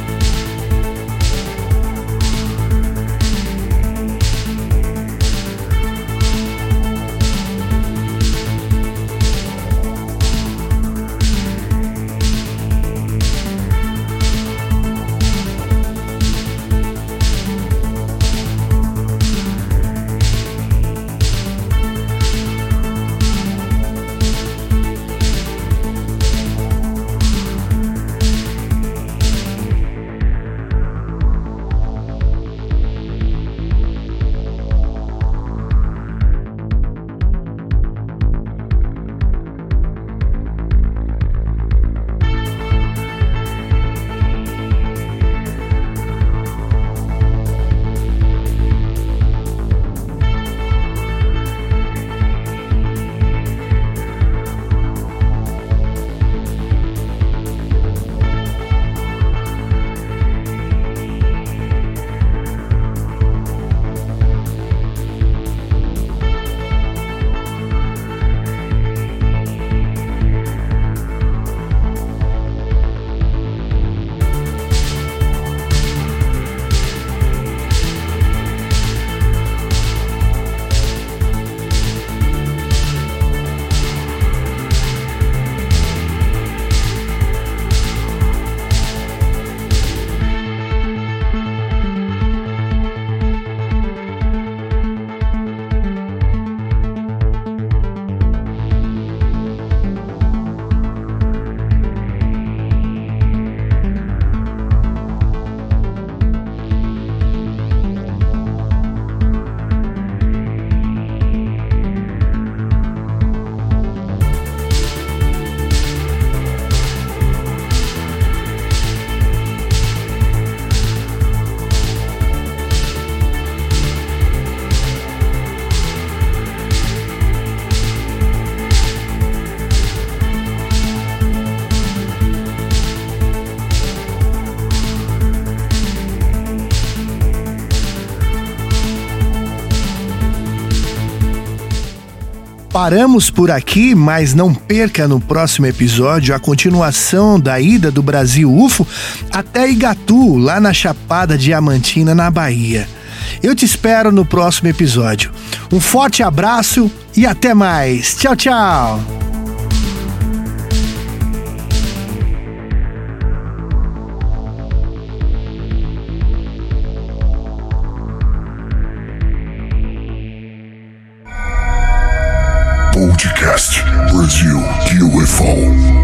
Paramos por aqui, mas não perca no próximo episódio a continuação da ida do Brasil UFO até Igatu, lá na Chapada Diamantina, na Bahia. Eu te espero no próximo episódio. Um forte abraço e até mais. Tchau, tchau. Podcast Brasil UFO.